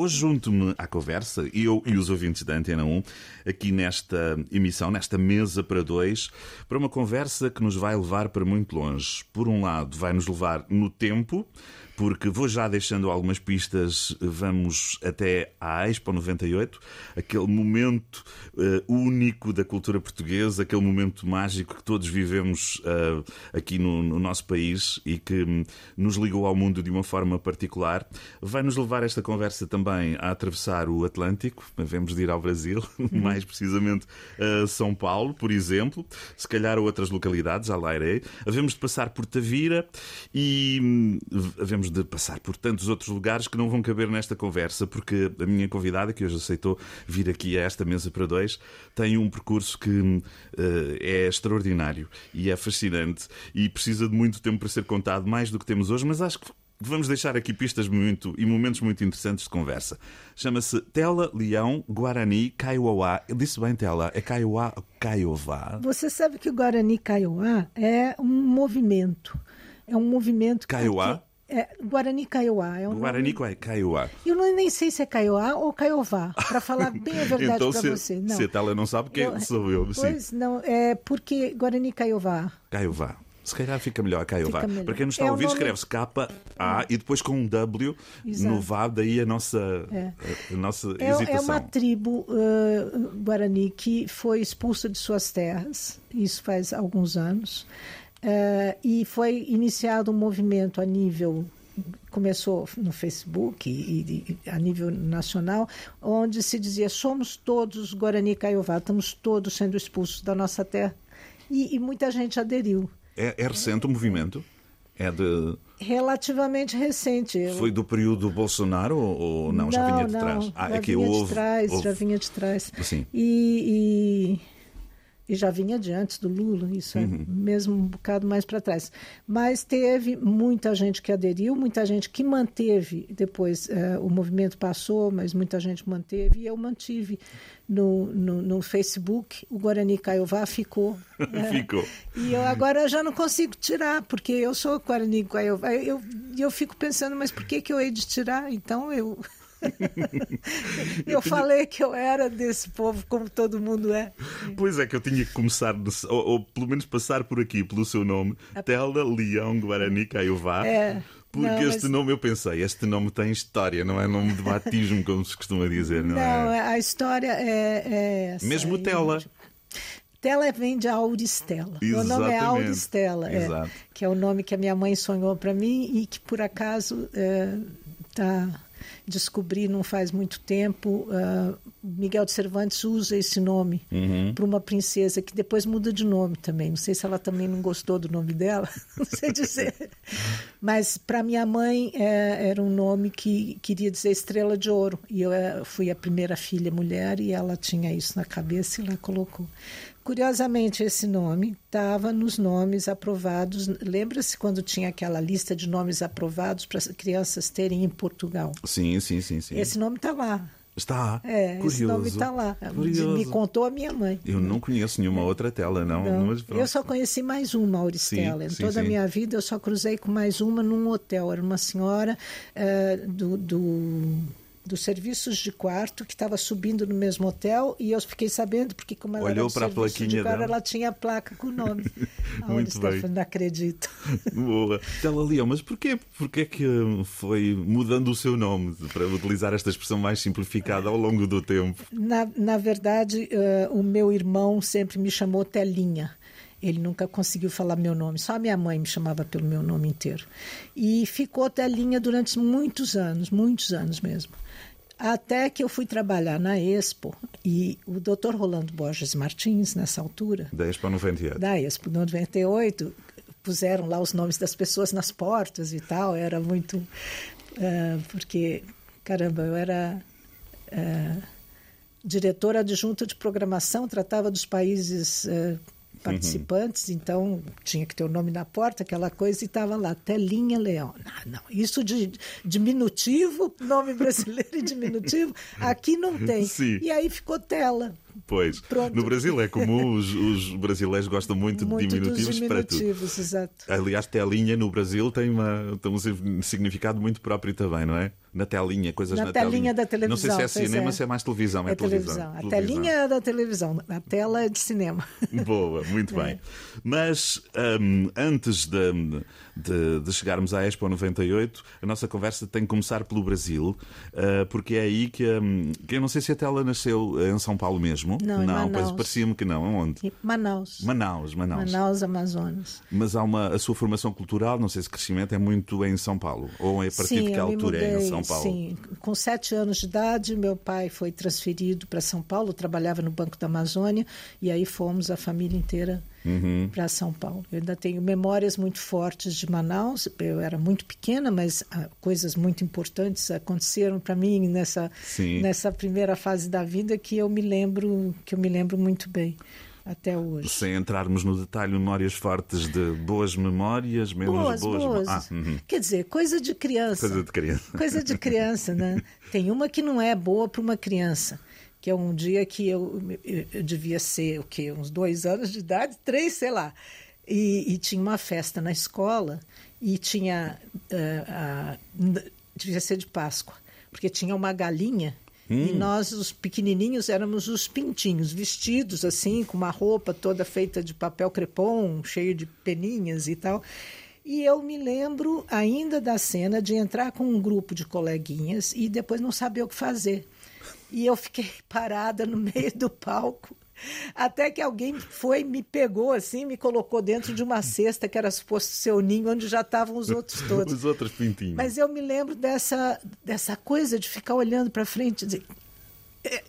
Hoje junto-me à conversa, eu e os ouvintes da Antena 1, aqui nesta emissão, nesta mesa para dois, para uma conversa que nos vai levar para muito longe. Por um lado, vai nos levar no tempo, porque vou já deixando algumas pistas. Vamos até à Expo 98, aquele momento uh, único da cultura portuguesa, aquele momento mágico que todos vivemos uh, aqui no, no, nosso país e que um, nos ligou ao mundo de uma forma particular. Vai nos levar esta conversa também a atravessar o Atlântico, devemos de ir ao Brasil, uhum. mais precisamente a São Paulo, por exemplo, se calhar outras localidades, à Lairei. Havemos de passar por Tavira e hum, havemos de passar por tantos outros lugares que não vão caber nesta conversa, porque a minha convidada, que hoje aceitou vir aqui a esta mesa para dois, tem um percurso que uh, é extraordinário e é fascinante e precisa de muito tempo para ser contado, mais do que temos hoje, mas acho que vamos deixar aqui pistas muito e momentos muito interessantes de conversa. Chama-se Tela Leão Guarani Kaiowá. Eu disse bem, Tela, é Kaiowá ou Kaiowá? Você sabe que o Guarani Kaiowá é um movimento. É um movimento. Kaiowá? É, Guarani Kaiowá. É um Guarani nome... Kaiowá. Eu não, nem sei se é Kaiowá ou Kaiowá, para falar bem a verdade então, para você. Não. Se a Tela não sabe, quem eu, sou eu. Pois sim. não, é porque Guarani Kaiowá. Kaiowá. Se calhar fica melhor Kaiowá. Para quem nos está é a ouvir, nome... escreve-se K-A e depois com um W Exato. no Vá, daí a nossa, é. a, a nossa é, hesitação. É uma tribo uh, Guarani que foi expulsa de suas terras, isso faz alguns anos, uh, e foi iniciado um movimento a nível começou no Facebook e, e, a nível nacional, onde se dizia somos todos Guarani Caiová, estamos todos sendo expulsos da nossa terra. E, e muita gente aderiu. É, é recente o movimento? É de relativamente recente. Foi do período do Bolsonaro ou não? não já vinha de não, trás? Ah, já é que vinha houve, de trás, houve... já vinha de trás. Sim. E, e, e já vinha de antes do Lula, isso é uhum. mesmo um bocado mais para trás. Mas teve muita gente que aderiu, muita gente que manteve, depois uh, o movimento passou, mas muita gente manteve, e eu mantive no, no, no Facebook, o Guarani Caiová ficou. É, ficou. E eu agora já não consigo tirar, porque eu sou Guarani Caiová. E eu, eu fico pensando, mas por que, que eu hei de tirar? Então eu... eu falei que eu era desse povo, como todo mundo é. Pois é, que eu tinha que começar, ou, ou pelo menos passar por aqui, pelo seu nome, a... Tela Leão Guarani Caiová. É. Porque não, este mas... nome, eu pensei, este nome tem história, não é nome de batismo, como se costuma dizer, não, não é? a história é, é essa. Mesmo Tela. Tela vem de Auristela. Meu nome é Auristela, é, que é o nome que a minha mãe sonhou para mim e que por acaso está é, descobri não faz muito tempo. Uh, Miguel de Cervantes usa esse nome uhum. para uma princesa que depois muda de nome também. Não sei se ela também não gostou do nome dela, não sei dizer. Mas para minha mãe é, era um nome que queria dizer Estrela de Ouro. E eu é, fui a primeira filha mulher e ela tinha isso na cabeça e ela colocou. Curiosamente, esse nome estava nos nomes aprovados. Lembra-se quando tinha aquela lista de nomes aprovados para as crianças terem em Portugal? Sim, sim, sim. sim. Esse nome está lá. Está. É, Curioso. esse nome está lá. Curioso. Me contou a minha mãe. Eu não conheço nenhuma outra tela, não. não. eu só conheci mais uma Auristela. Sim, em toda sim, a minha vida eu só cruzei com mais uma num hotel. Era uma senhora uh, do, do dos serviços de quarto que estava subindo no mesmo hotel e eu fiquei sabendo porque como ela olhou para a plaquinha de quarto, ela tinha a placa com o nome. Muito bem. Não acredito. Boa. Tela Leão, mas porquê, porquê que foi mudando o seu nome para utilizar esta expressão mais simplificada ao longo do tempo? Na, na verdade, uh, o meu irmão sempre me chamou Telinha. Ele nunca conseguiu falar meu nome, só a minha mãe me chamava pelo meu nome inteiro. E ficou Telinha durante muitos anos, muitos anos mesmo. Até que eu fui trabalhar na Expo e o Dr. Rolando Borges Martins, nessa altura. Da Expo 98. Da Expo 98, puseram lá os nomes das pessoas nas portas e tal. Era muito. Uh, porque, caramba, eu era. Uh, diretora adjunta de programação, tratava dos países. Uh, participantes, uhum. então tinha que ter o nome na porta, aquela coisa, e estava lá, Telinha Leão. Não, não, isso de diminutivo, nome brasileiro e diminutivo, aqui não tem. Sim. E aí ficou Tela. Pois. Pronto. No Brasil é comum, os, os brasileiros gostam muito, Muito de dos diminutivos, para tudo. diminutivos, exato. Aliás, telinha no Brasil tem, uma, tem um significado muito próprio também, não é? Na telinha, coisas Na na, telinha da Não sei se é televisão, cinema, é. se é mais televisão. É, É televisão. A telinha é da televisão, a tela é de cinema. Boa, muito bem. Mas hum, antes de, de- de chegarmos à Expo 98, a nossa conversa tem que começar pelo Brasil, ah, porque é aí que, hum, que eu não sei se a tela nasceu em São Paulo mesmo. Não, Manaus. parecia-me que não. Onde? Manaus. Manaus, Manaus. Manaus, Amazonas. Mas há uma, a sua formação cultural, não sei se crescimento é muito em São Paulo. Ou é a partir sim, de que altura é em mudei, São Paulo? Sim, com sete anos de idade, meu pai foi transferido para São Paulo, trabalhava no Banco da Amazônia, e aí fomos a família inteira Uhum. para São Paulo. Eu ainda tenho memórias muito fortes de Manaus, eu era muito pequena, mas ah, coisas muito importantes aconteceram para mim nessa, Sim. nessa primeira fase da vida que eu me lembro, que eu me lembro muito bem até hoje. Sem entrarmos no detalhe, memórias fortes de boas memórias, menos Boas, boas. boas. Ah, uhum. Quer dizer, coisa de criança. Coisa de criança. Coisa de criança, né? Tem uma que não é boa para uma criança. Que é um dia que eu, eu, eu devia ser o quê? Uns dois anos de idade, três, sei lá. E, e tinha uma festa na escola e tinha. eh, a- devia ser de Páscoa, porque tinha uma galinha e nós, os pequenininhos, éramos os pintinhos, vestidos assim, com uma roupa toda feita de papel crepom, cheio de peninhas e tal. E eu me lembro ainda da cena de entrar com um grupo de coleguinhas e depois não saber o que fazer. E eu fiquei parada no meio do palco. Até que alguém foi, me pegou assim, me colocou dentro de uma cesta que era suposto ser o ninho, onde já estavam os outros todos. Os outros pintinhos. Mas eu me lembro dessa, dessa coisa de ficar olhando para frente e dizer, "É,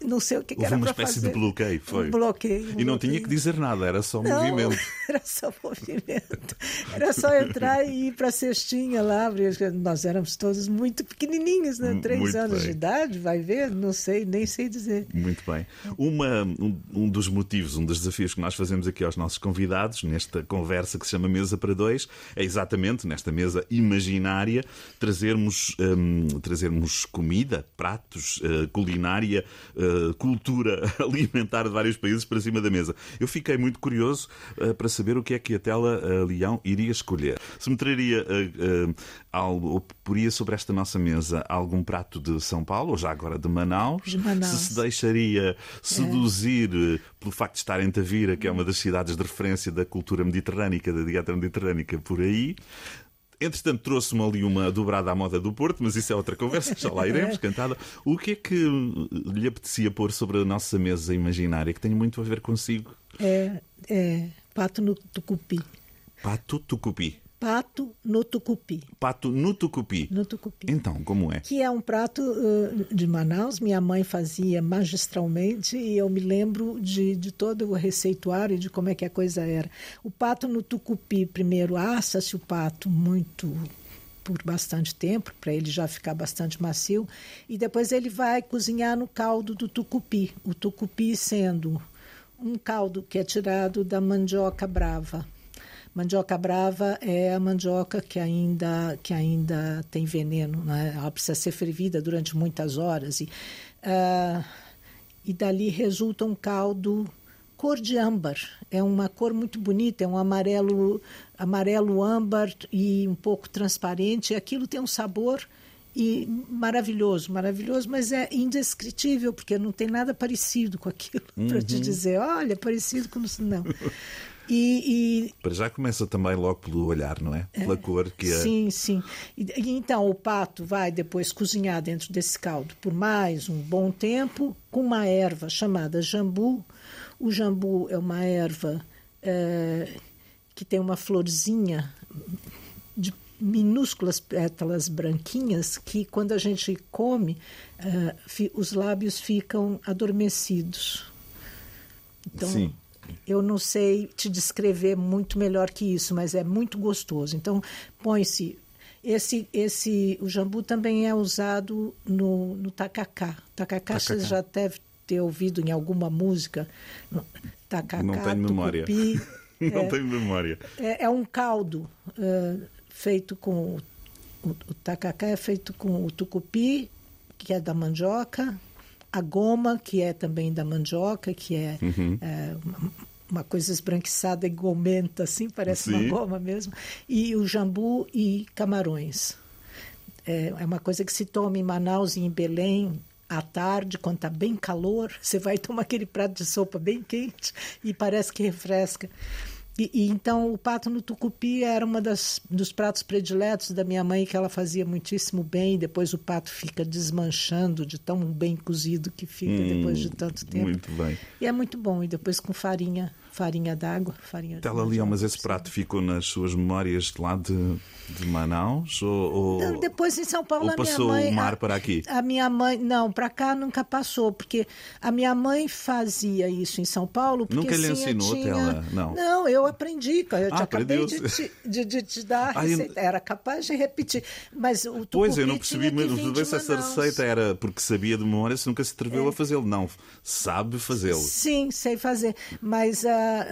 não sei o que, que Houve era uma espécie fazer. de bloqueio, foi. Um bloqueio. um E não tinha bloqueio. que dizer nada, era só Não, movimento. Era só movimento. Era só entrar e ir para a cestinha lá. Nós éramos todos muito pequenininhos, né? Três muito anos bem. de idade, vai ver? Não sei, nem sei dizer. Muito bem. Uma, um, um dos motivos, um dos desafios que nós fazemos aqui aos nossos convidados, nesta conversa que se chama Mesa para Dois, é exatamente nesta mesa imaginária trazermos, hum, trazermos comida, pratos, eh, culinária, eh, cultura alimentar de vários países para cima da mesa. Eu fiquei muito curioso eh, para saber o que é que a tela eh, Leão iria escolher. Se me traria algo, ou poria sobre esta nossa mesa algum prato de São Paulo, ou já agora de Manaus, De Manaus. se se deixaria seduzir eh, pelo facto de estar em Tavira, que é uma das cidades de referência da cultura mediterrânica, da dieta mediterrânica por aí. Entretanto, trouxe-me ali uma dobrada à moda do Porto, mas isso é outra conversa, já lá iremos, cantada. O que é que lhe apetecia pôr sobre a nossa mesa imaginária, que tem muito a ver consigo? É, é, pato no tucupi. Pato tucupi. Pato no tucupi. Pato no tucupi. No tucupi. Então, como é? que é um prato uh, de Manaus. Minha mãe fazia magistralmente e eu me lembro de, de todo o receituário e de como é que a coisa era. O pato no tucupi, primeiro assa-se o pato muito por bastante tempo, para ele já ficar bastante macio, e depois ele vai cozinhar no caldo do tucupi. O tucupi sendo um caldo que é tirado da mandioca brava. Mandioca brava é a mandioca que ainda, que ainda tem veneno, né? ela precisa ser fervida durante muitas horas. E, ah, e dali resulta um caldo cor de âmbar. É uma cor muito bonita, é um amarelo, amarelo âmbar e um pouco transparente. E aquilo tem um sabor e maravilhoso, maravilhoso, mas é indescritível porque não tem nada parecido com aquilo para te dizer, olha, parecido com não. E, e Para já começa também logo pelo olhar, não é? Pela cor que é. Sim, sim. E, então o pato vai depois cozinhar dentro desse caldo por mais um bom tempo com uma erva chamada jambu. O jambu é uma erva eh, que tem uma florzinha de minúsculas pétalas branquinhas que quando a gente come fi- os lábios ficam adormecidos. Então, Sim. Eu não sei te descrever muito melhor que isso, mas é muito gostoso. Então, põe-se. Esse, esse, o jambu também é usado no, no tacacá. Tacacá, você Tacacá. já deve ter ouvido em alguma música. Tacacá, Não tenho memória. tucupi. Não é, tenho memória. é, é um caldo eh, feito com. O, o tacacá é feito com o tucupi, que é da mandioca, a goma, que é também da mandioca, que é, Uhum. é, uma, uma coisa esbranquiçada e gomenta, assim, parece Sim. uma goma mesmo, e o jambu e camarões. É, é uma coisa que se toma em Manaus e em Belém à tarde, quando está bem calor, você vai tomar aquele prato de sopa bem quente e parece que refresca. E, e então o pato no tucupi era uma das dos pratos prediletos da minha mãe que ela fazia muitíssimo bem. Depois o pato fica desmanchando de tão bem cozido que fica depois de tanto tempo. Hum, Muito bem. E é muito bom. E depois com farinha, farinha d'água, farinha Tela Leão, mas esse prato ficou nas suas memórias de lá de, de Manaus? Ou, ou- Depois em São Paulo ou a passou mãe o mar a- para aqui? A minha mãe não, para cá nunca passou, porque a minha mãe fazia isso em São Paulo. Porque, Nunca lhe assim, ensinou, tinha... Tela? Não. Não, eu aprendi. Eu Ah, te acabei de te, de, de te dar a Ah, eu- receita. Era capaz de repetir. Mas o Pois, eu não percebi, sei se essa receita era porque sabia de memória, se nunca se atreveu É. a fazê-lo. Não, sabe fazê-lo. Sim, sei fazer. Mas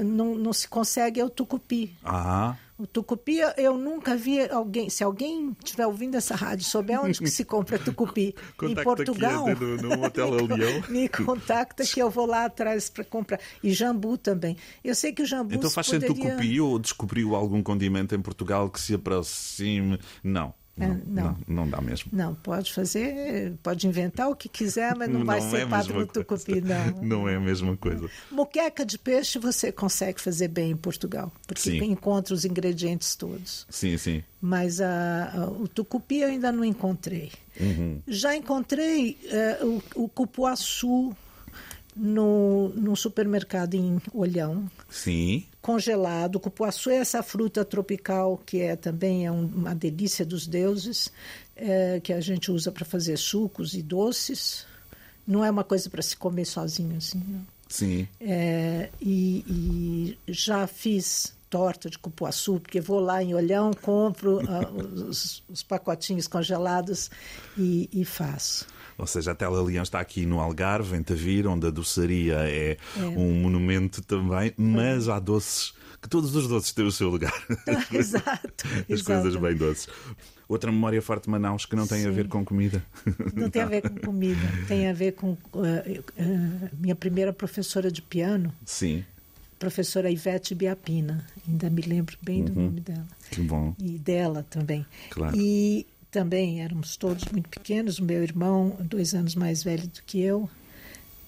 não, não se consegue é o tucupi. Ah, O tucupi, eu nunca vi alguém. Se alguém estiver ouvindo essa rádio, souber onde que se compra tucupi em Portugal, aqui no- no Hotel me, Leão. me contacta que eu vou lá atrás para comprar. E jambu também. Eu sei que o jambu então faz poderia... tucupi ou descobriu algum condimento em Portugal que se aproxime? Não, não, É, não. não, não dá mesmo. Não, pode fazer, pode inventar o que quiser, mas não, vai é ser mesma no tucupi, não. Não é a mesma coisa. Moqueca de peixe você consegue fazer bem em Portugal, porque Sim. encontra os ingredientes todos. Sim, sim. Mas a- a- o tucupi eu ainda não encontrei. Uhum. Já encontrei eh, o, o cupuaçu no, no supermercado em Olhão, Sim. Congelado. Cupuaçu é essa fruta tropical que é também é um- uma delícia dos deuses, eh, que a gente usa para fazer sucos e doces. Não é uma coisa para se comer sozinho assim, não. Sim. É, e, e já fiz torta de cupuaçu, porque vou lá em Olhão, compro ah, os, os pacotinhos congelados e, e faço. Ou seja, a Tela Leão está aqui no Algarve, em Tavira, onde a doçaria é, um monumento também, mas há doces, que todos os doces têm o seu lugar. Exato. As coisas bem doces. Outra memória forte de Manaus que não tem a ver com comida. Não tem a ver com comida, tem a ver com ah, ah, minha primeira professora de piano, Sim, professora Ivete Biapina, ainda me lembro bem do nome dela. que bom. e dela também. Claro. E também éramos todos muito pequenos. O meu irmão, dois anos mais velho do que eu,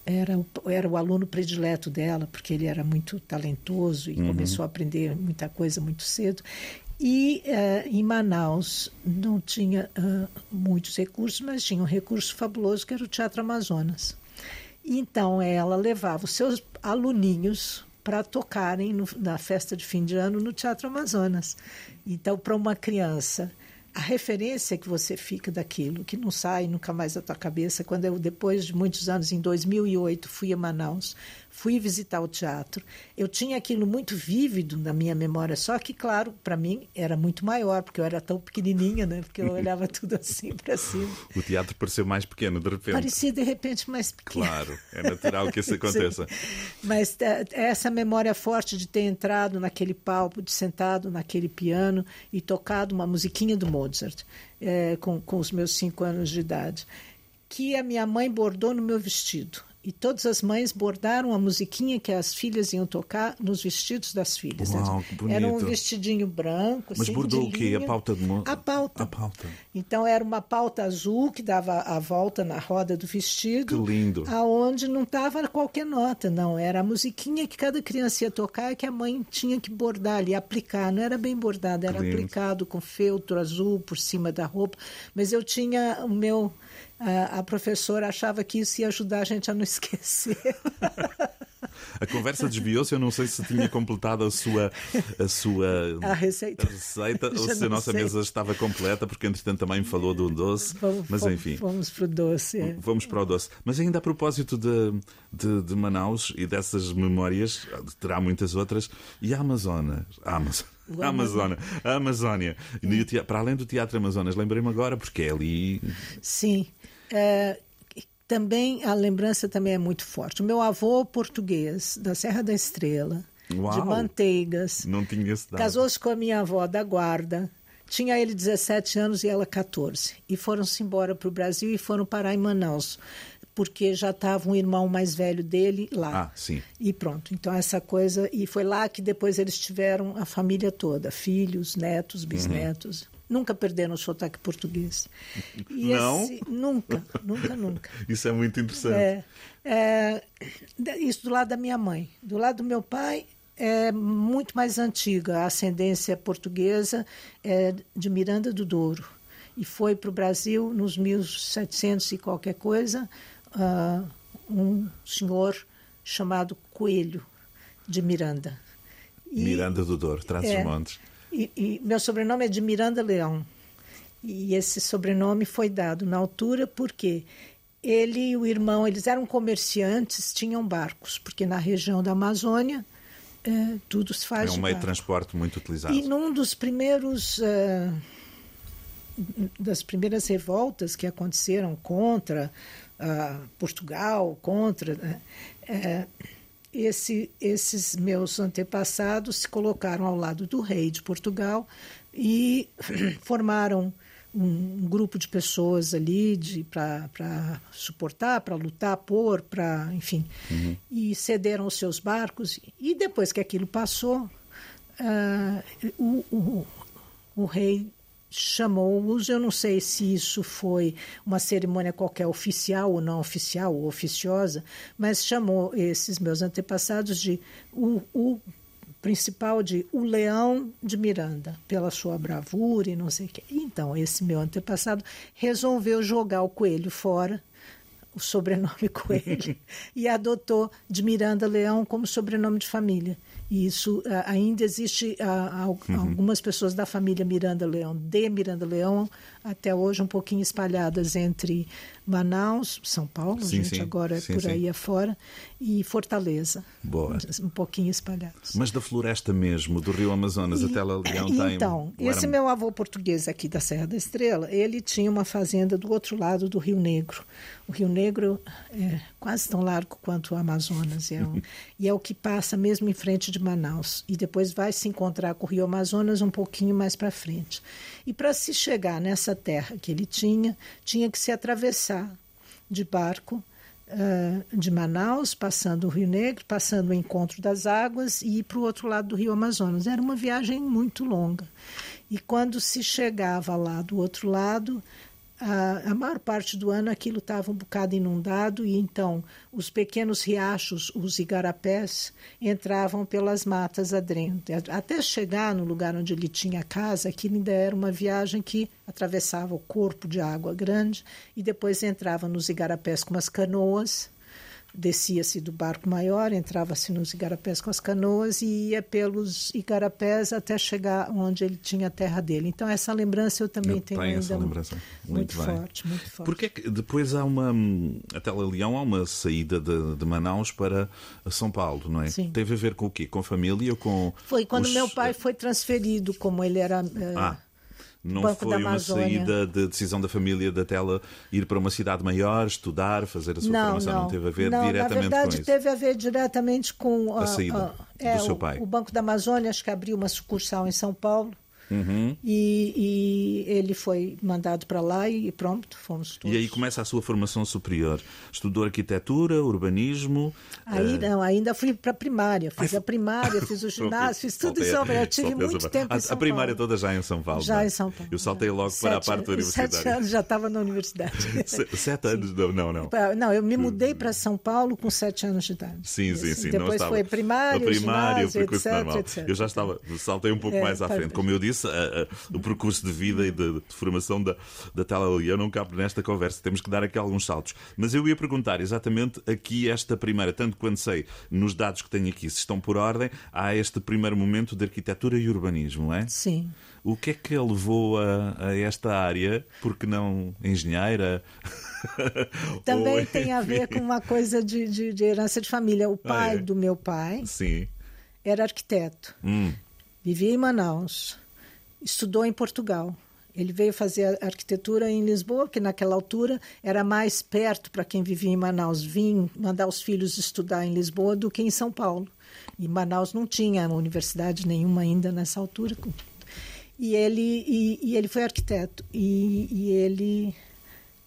era o, era o aluno predileto dela, porque ele era muito talentoso e começou a aprender muita coisa muito cedo. E eh, em Manaus não tinha ah, muitos recursos, mas tinha um recurso fabuloso que era o Teatro Amazonas. Então ela levava os seus aluninhos para tocarem no- na festa de fim de ano no Teatro Amazonas. Então, para uma criança, a referência que você fica daquilo, que não sai nunca mais da tua cabeça, quando eu, depois de muitos anos, em 2008, fui a Manaus, fui visitar o teatro, eu tinha aquilo muito vívido na minha memória, só que, claro, para mim era muito maior, porque eu era tão pequenininha, né? porque eu olhava tudo assim para cima. O teatro pareceu mais pequeno, de repente. Parecia, de repente, mais pequeno. Claro, é natural que isso aconteça. Mas é, essa memória forte de ter entrado naquele palco, de sentado naquele piano e tocado uma musiquinha do Mozart é, com, com os meus cinco anos de idade, que a minha mãe bordou no meu vestido. E todas as mães bordaram a musiquinha que as filhas iam tocar nos vestidos das filhas. Uau, que bonito. Era um vestidinho branco. Mas assim, bordou o quê? A pauta de mo- A pauta. A pauta. Então era uma pauta azul que dava a volta na roda do vestido. Que lindo. Aonde não estava qualquer nota, não. Era a musiquinha que cada criança ia tocar e que a mãe tinha que bordar ali, aplicar. Não era bem bordado, era aplicado com feltro azul por cima da roupa. Mas eu tinha o meu. A, a professora achava que isso ia ajudar a gente a não esquecer. A conversa desviou-se, eu não sei se tinha completado a sua, a sua A receita. receita ou se a nossa sei. mesa estava completa, porque entretanto também falou do doce. Vamos- Mas enfim. Vamos para o doce. é. Vamos para o doce. Mas ainda a propósito de, de, de Manaus e dessas memórias, terá muitas outras. E a Amazonas? A Amazonas. A Amazônia. A Amazónia. O tea- para além do Teatro Amazonas, lembrei-me agora, porque é ali. Sim. É, também a lembrança também é muito forte. O meu avô português, da Serra da Estrela, Uau! de Manteigas, casou-se com a minha avó da Guarda. Tinha ele 17 anos e ela 14. E foram-se embora para o Brasil e foram parar em Manaus. porque já estava um irmão mais velho dele lá. Ah, sim. E pronto. Então essa coisa e foi lá que depois eles tiveram a família toda, filhos, netos, bisnetos. Uhum. Nunca perderam o sotaque português. E Não? Esse, nunca, nunca, nunca. Isso é muito interessante. É, é, isso do lado da minha mãe. Do lado do meu pai, é muito mais antiga. A ascendência portuguesa é de Miranda do Douro. E foi para o Brasil nos 1700 e qualquer coisa, uh, um senhor chamado Coelho de Miranda. E, Miranda do Douro, traz é, os montes. E, e meu sobrenome é de Miranda Leão. E esse sobrenome foi dado na altura porque ele e o irmão, eles eram comerciantes, tinham barcos, porque na região da Amazônia é, tudo se faz. É um meio de transporte muito utilizado. E num dos primeiros. Uh, das primeiras revoltas que aconteceram contra uh, Portugal, contra. Uh, esse, esses meus antepassados se colocaram ao lado do rei de Portugal e formaram um, um grupo de pessoas ali para suportar, para lutar por, para, enfim, uhum. e cederam os seus barcos. E depois que aquilo passou, uh, o, o, o rei chamou-os. Eu não sei se isso foi uma cerimônia qualquer oficial ou não oficial ou oficiosa, mas chamou esses meus antepassados de o, o principal de o Leão de Miranda, pela sua bravura e não sei o quê. Então, esse meu antepassado resolveu jogar o coelho fora o sobrenome Coelho e adotou de Miranda Leão como sobrenome de família. E isso ainda existe uhum. algumas pessoas da família Miranda Leão, de Miranda Leão, até hoje um pouquinho espalhadas entre Manaus, São Paulo, sim, gente sim. agora é sim, por aí afora, e Fortaleza. Boa. Um pouquinho espalhados. Mas da floresta mesmo, do Rio Amazonas e, até Leão tem... Então, esse meu avô português aqui da Serra da Estrela, ele tinha uma fazenda do outro lado do Rio Negro. O Rio Negro é quase tão largo quanto o Amazonas, é um, e é o que passa mesmo em frente de Manaus. E depois vai se encontrar com o Rio Amazonas um pouquinho mais para frente. E para se chegar nessa terra que ele tinha, tinha que se atravessar de barco uh, de Manaus, passando o Rio Negro, passando o encontro das águas e ir para o outro lado do Rio Amazonas. Era uma viagem muito longa. E quando se chegava lá do outro lado, a, a maior parte do ano aquilo estava um bocado inundado e então os pequenos riachos, os igarapés, entravam pelas matas adentro. Até chegar no lugar onde ele tinha casa, aquilo ainda era uma viagem que atravessava o corpo de água grande e depois entrava nos igarapés com umas canoas descia-se do barco maior, entrava-se nos igarapés com as canoas e ia pelos igarapés até chegar onde ele tinha a terra dele. Então essa lembrança eu também eu tenho, tenho essa lembrança muito, muito forte, muito forte. Porque é que depois há uma até Leão há uma saída de, de, Manaus para São Paulo, não é? Sim. Teve a ver com o quê? Com a família ou com Foi quando os... meu pai foi transferido, como ele era eh, ah não Banco foi uma saída de decisão da família da Tela ir para uma cidade maior, estudar, fazer a sua não, formação, não, não teve a ver não, diretamente na verdade, com isso? teve a ver diretamente com a, a saída a, é, do seu pai. O, o Banco da Amazônia, acho que abriu uma sucursal em São Paulo Uhum. E, e, ele foi mandado para lá e pronto, fomos todos. E aí começa a sua formação superior. Estudou arquitetura, urbanismo. Aí uh... não, ainda fui para a primária. Fiz a primária, fiz o ginásio, fiz tudo Paulo. Eu tive muito tempo em São A primária toda já em São Paulo. Já é? em São Paulo. Eu saltei logo sete, para a parte da universidade. Sete anos já estava na universidade. sete anos? Não, não, não. Não, eu me mudei para São Paulo com sete anos de idade. Sim, sim, sim. Depois foi primária, a primária, ginásio, etc, normal. etc. Eu já estava, saltei um pouco é, mais à frente. Como eu disse, a, a, o percurso de vida e de, de formação da, da Tela não cabe nesta conversa. Temos que dar aqui alguns saltos. Mas eu ia perguntar exatamente aqui esta primeira, tanto quanto sei, nos dados que tenho aqui, se estão por ordem, há este primeiro momento de arquitetura e urbanismo, não é? Sim. O que é que levou a, a esta área? Porque não engenheira? Também Ou, tem a ver com uma coisa de, de, de herança de família. O pai ah, é? do meu pai Sim. era arquiteto. Hum. Vivia em Manaus estudou em Portugal. Ele veio fazer arquitetura em Lisboa, que naquela altura era mais perto para quem vivia em Manaus vir mandar os filhos estudar em Lisboa do que em São Paulo. E Manaus não tinha universidade nenhuma ainda nessa altura. E ele, e, e ele foi arquiteto. E, e ele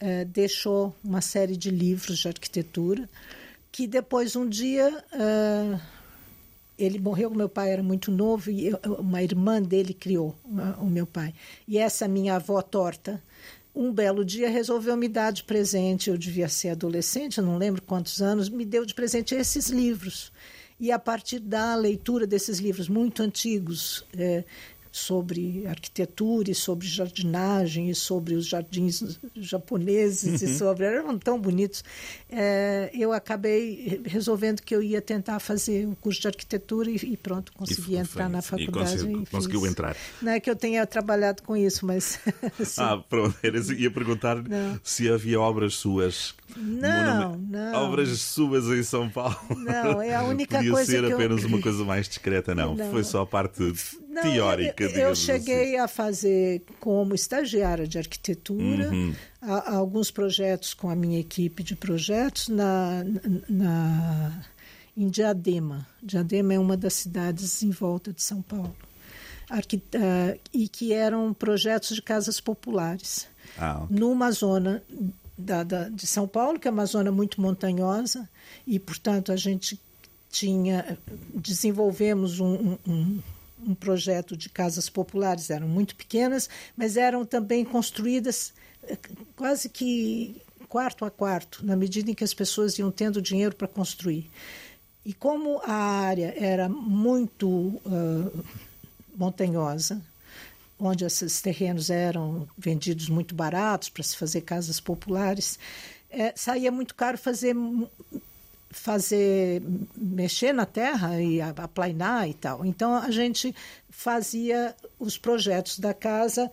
uh, deixou uma série de livros de arquitetura que depois um dia uh, ele morreu, meu pai era muito novo e eu, uma irmã dele criou o meu pai. E essa minha avó torta, um belo dia resolveu me dar de presente, eu devia ser adolescente, não lembro quantos anos, me deu de presente esses livros. E a partir da leitura desses livros muito antigos, é, sobre arquitetura e sobre jardinagem e sobre os jardins japoneses uhum. e sobre eram tão bonitos é, eu acabei resolvendo que eu ia tentar fazer o curso de arquitetura e, e pronto consegui e entrar na faculdade e, e conseguiu entrar não é que eu tenha trabalhado com isso mas ah pronto ia perguntar não. se havia obras suas não, não. Obras suas em São Paulo. Não, é a única Podia coisa ser que apenas eu... uma coisa mais discreta, não. não. Foi só a parte não, teórica. Eu, eu cheguei assim. a fazer como estagiária de arquitetura uhum. a, a alguns projetos com a minha equipe de projetos na, na, em Diadema. Diadema é uma das cidades em volta de São Paulo. Uh, e que eram projetos de casas populares. Ah, okay. Numa zona da, da, de São Paulo, que é uma zona muito montanhosa, e, portanto, a gente tinha, desenvolvemos um, um, um projeto de casas populares, eram muito pequenas, mas eram também construídas eh, quase que quarto a quarto, na medida em que as pessoas iam tendo dinheiro para construir. E como a área era muito uh, montanhosa, onde esses terrenos eram vendidos muito baratos para se fazer casas populares, é, saía muito caro fazer fazer mexer na terra e aplainar e tal. Então a gente fazia os projetos da casa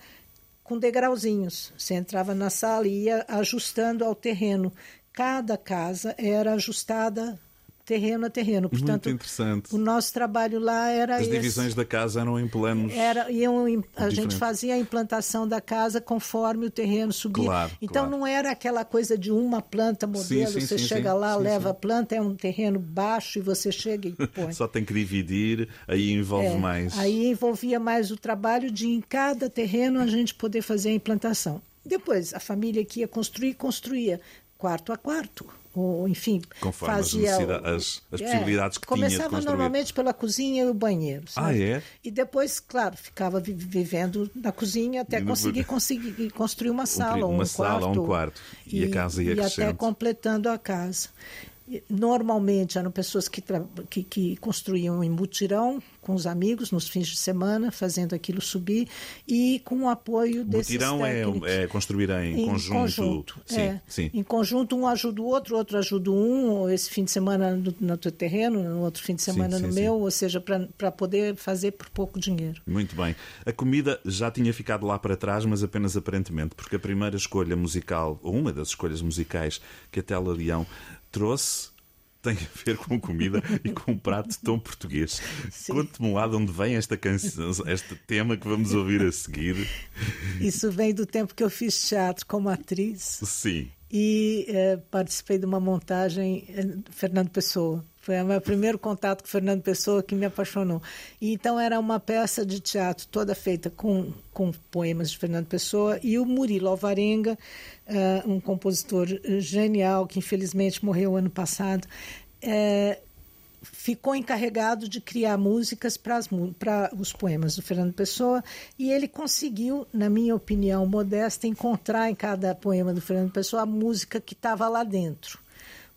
com degrauzinhos. Você entrava na sala e ia ajustando ao terreno. Cada casa era ajustada terreno a terreno. Portanto, Muito interessante. O nosso trabalho lá era As esse. divisões da casa eram em planos. Era, iam, a gente fazia a implantação da casa conforme o terreno subia. Claro, então claro. não era aquela coisa de uma planta modelo, sim, sim, você sim, chega lá, leva a planta, é um terreno baixo e você chega e põe. Só tem que dividir, aí envolve é, mais. Aí envolvia mais o trabalho de em cada terreno a gente poder fazer a implantação. Depois, a família que ia construir, construía quarto a quarto ou enfim, Conforme fazia as, as, possibilidades que tinha Começava normalmente pela cozinha e o banheiro. Sabe? Ah, é? E depois, claro, ficava vivendo na cozinha até conseguir, conseguir construir uma sala, uma um sala, quarto, um quarto. E, e a casa ia e até completando a casa. Normalmente eram pessoas que, que, que, construíam em mutirão com os amigos nos fins de semana, fazendo aquilo subir e com o apoio desses mutirão é, é, construir em, em conjunto. conjunto sim, é. sim. Em conjunto, um ajuda o outro, outro ajuda um, ou esse fim de semana no, no teu terreno, no outro fim de semana sim, no sim, meu, ou seja, para poder fazer por pouco dinheiro. Muito bem. A comida já tinha ficado lá para trás, mas apenas aparentemente, porque a primeira escolha musical, ou uma das escolhas musicais que a Tela Leão trouxe tem a ver com comida e com um prato tão português. Conte-me lá de onde vem esta canção, este tema que vamos ouvir a seguir. Isso vem do tempo que eu fiz teatro como atriz. Sim. E eh, participei de uma montagem eh, Fernando Pessoa. Foi o meu primeiro contato com Fernando Pessoa que me apaixonou. E, então era uma peça de teatro toda feita com, com poemas de Fernando Pessoa e o Murilo Alvarenga uh, um compositor genial que infelizmente morreu ano passado, é, ficou encarregado de criar músicas para os poemas do Fernando Pessoa e ele conseguiu, na minha opinião modesta, encontrar em cada poema do Fernando Pessoa a música que estava lá dentro.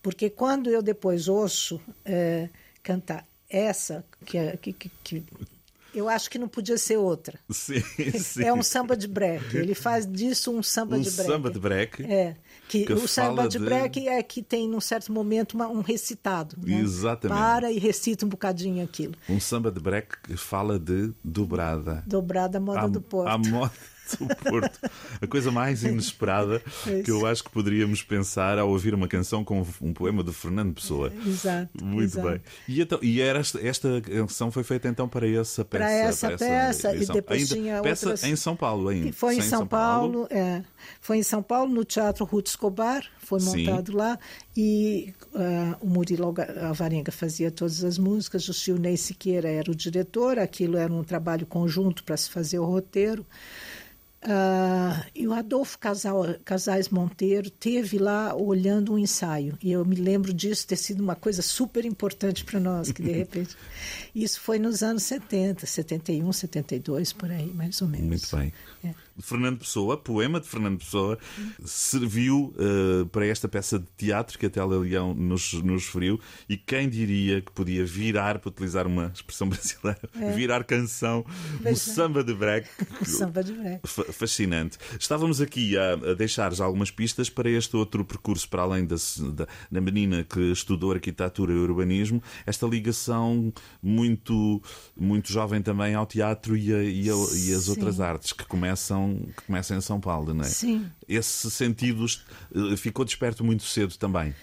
Porque quando eu depois ouço é, cantar essa, que, é, que, que, que eu acho que não podia ser outra. Sim, sim. É um samba de break. Ele faz disso um samba um de break. samba de break. É. Que, que o samba de, de break é que tem, num certo momento, uma, um recitado. Né? Exatamente. Para e recita um bocadinho aquilo. Um samba de break que fala de dobrada. Dobrada, moda a, do Porto. A moda do Porto. A coisa mais inesperada que eu acho que poderíamos pensar ao ouvir uma canção com um poema de Fernando Pessoa. Exato. Muito exato. bem. E, então, e era esta, esta, canção foi feita então para essa peça? Para essa, para essa peça. E depois ainda, tinha peça outras... em São Paulo ainda. Foi em São, São, Paulo, Paulo, é. Foi em São Paulo, no Teatro Ruth Escobar, foi montado Sim. lá. E uh, o Murilo Alvarenga fazia todas as músicas, o Silnei Siqueira era o diretor, aquilo era um trabalho conjunto para se fazer o roteiro. Uh, e o Adolfo Casal, Casais Monteiro teve lá olhando um ensaio. E eu me lembro disso ter sido uma coisa super importante para nós, que de repente. Isso foi nos anos 70, 71, 72, por aí, mais ou menos. Muito bem. É. Fernando Pessoa, poema de Fernando Pessoa, serviu uh, para esta peça de teatro que a Tela Leão nos, nos referiu. E quem diria que podia virar, para utilizar uma expressão brasileira, é. virar canção, o um samba de break. Samba de break fascinante. Estávamos aqui a, a deixar já algumas pistas para este outro percurso, para além da, da, da menina que estudou arquitetura e urbanismo, esta ligação muito, muito jovem também ao teatro e, a, e, a, e as outras artes que começam, que começam em São Paulo, não é? Sim. Esse sentido eh, ficou desperto muito cedo também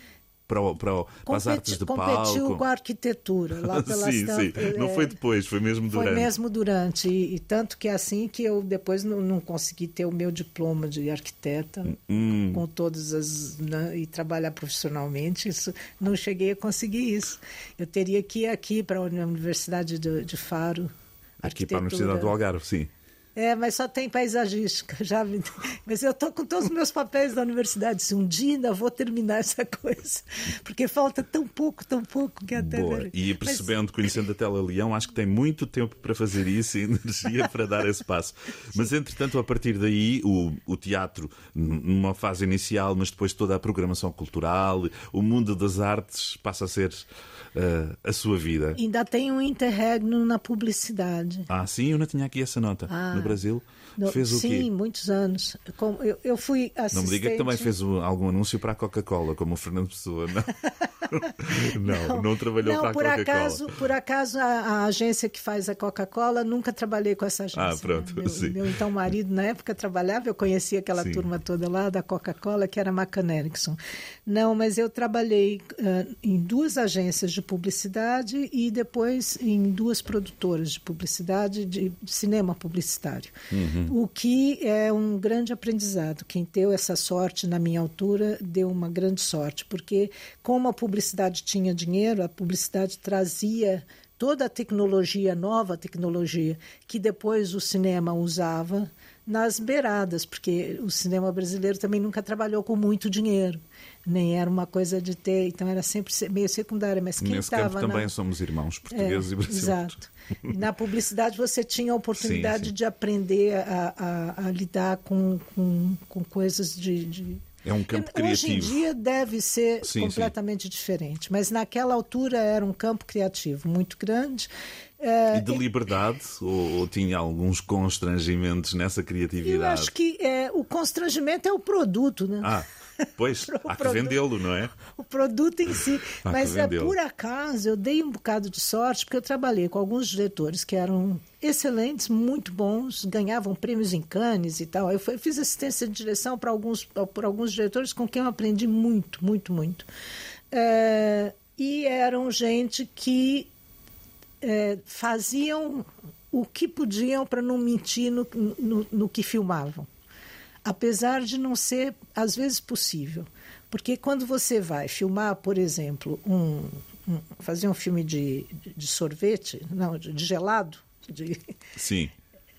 para, para, para as artes de palco. Competiu com a arquitetura, lá pela Sim, sim. Não foi depois, foi mesmo durante. Foi mesmo durante. E, e tanto que é assim que eu depois não, não, consegui ter o meu diploma de arquiteta hum. com todas as. Né, e trabalhar profissionalmente. Isso, não cheguei a conseguir isso. Eu teria que ir aqui para a Universidade de, de Faro. Aqui para a Universidade do Algarve, sim. É, mas só tem paisagística. Já me... Mas eu estou com todos os meus papéis da universidade. Se um dia ainda vou terminar essa coisa. Porque falta tão pouco, tão pouco que até. Boa. E percebendo, mas... conhecendo a Tela Leão, acho que tem muito tempo para fazer isso e energia para dar esse passo. Mas entretanto, a partir daí, o, o teatro, numa fase inicial, mas depois toda a programação cultural, o mundo das artes passa a ser uh, a sua vida. Ainda tem um interregno na publicidade. Ah, sim, eu não tinha aqui essa nota. Ah, no Brasil. No, fez o sim, quê? Sim, muitos anos. Como, eu, eu fui assistente... Não me diga que também fez algum anúncio para a Coca-Cola, como o Fernando Pessoa, não? não, não, não, trabalhou não, para a Coca-Cola. Acaso, por acaso, a, a, agência que faz a Coca-Cola, nunca trabalhei com essa agência. Ah, pronto, meu, sim. Meu então marido, na época, trabalhava, eu conhecia aquela sim. turma toda lá da Coca-Cola, que era Macan Erickson. Não, mas eu trabalhei uh, em duas agências de publicidade e depois em duas produtoras de publicidade, de, de cinema publicitário. Uhum. O que é um grande aprendizado. Quem deu essa sorte na minha altura deu uma grande sorte, porque como a publicidade tinha dinheiro, a publicidade trazia toda a tecnologia, nova tecnologia, que depois o cinema usava nas beiradas, porque o cinema brasileiro também nunca trabalhou com muito dinheiro, nem era uma coisa de ter, então era sempre meio secundária. Mas quem Nesse campo na... também somos irmãos, portugueses é, e brasileiros. Exato. Na publicidade você tinha a oportunidade sim, sim. de aprender a, a, a lidar com, com, com, coisas de, de... É um campo criativo. Hoje em dia deve ser sim, completamente diferente, mas naquela altura era um campo criativo muito grande. Uh, e de liberdade? ou, ou, tinha alguns constrangimentos nessa criatividade? Eu acho que é, o constrangimento é o produto, né? Ah. Pois, há que vendê-lo, não é? O produto em si. Mas é, por acaso eu dei um bocado de sorte, porque eu trabalhei com alguns diretores que eram excelentes, muito bons, ganhavam prêmios em Cannes e tal. Eu fiz assistência de direção para alguns, para alguns diretores com quem eu aprendi muito, muito, muito. É, e eram gente que é, faziam o que podiam para não mentir no, no, no, que filmavam. Apesar de não ser, às vezes, possível. Porque quando você vai filmar, por exemplo, um, um fazer um filme de, de sorvete, não, de, de gelado. De... Sim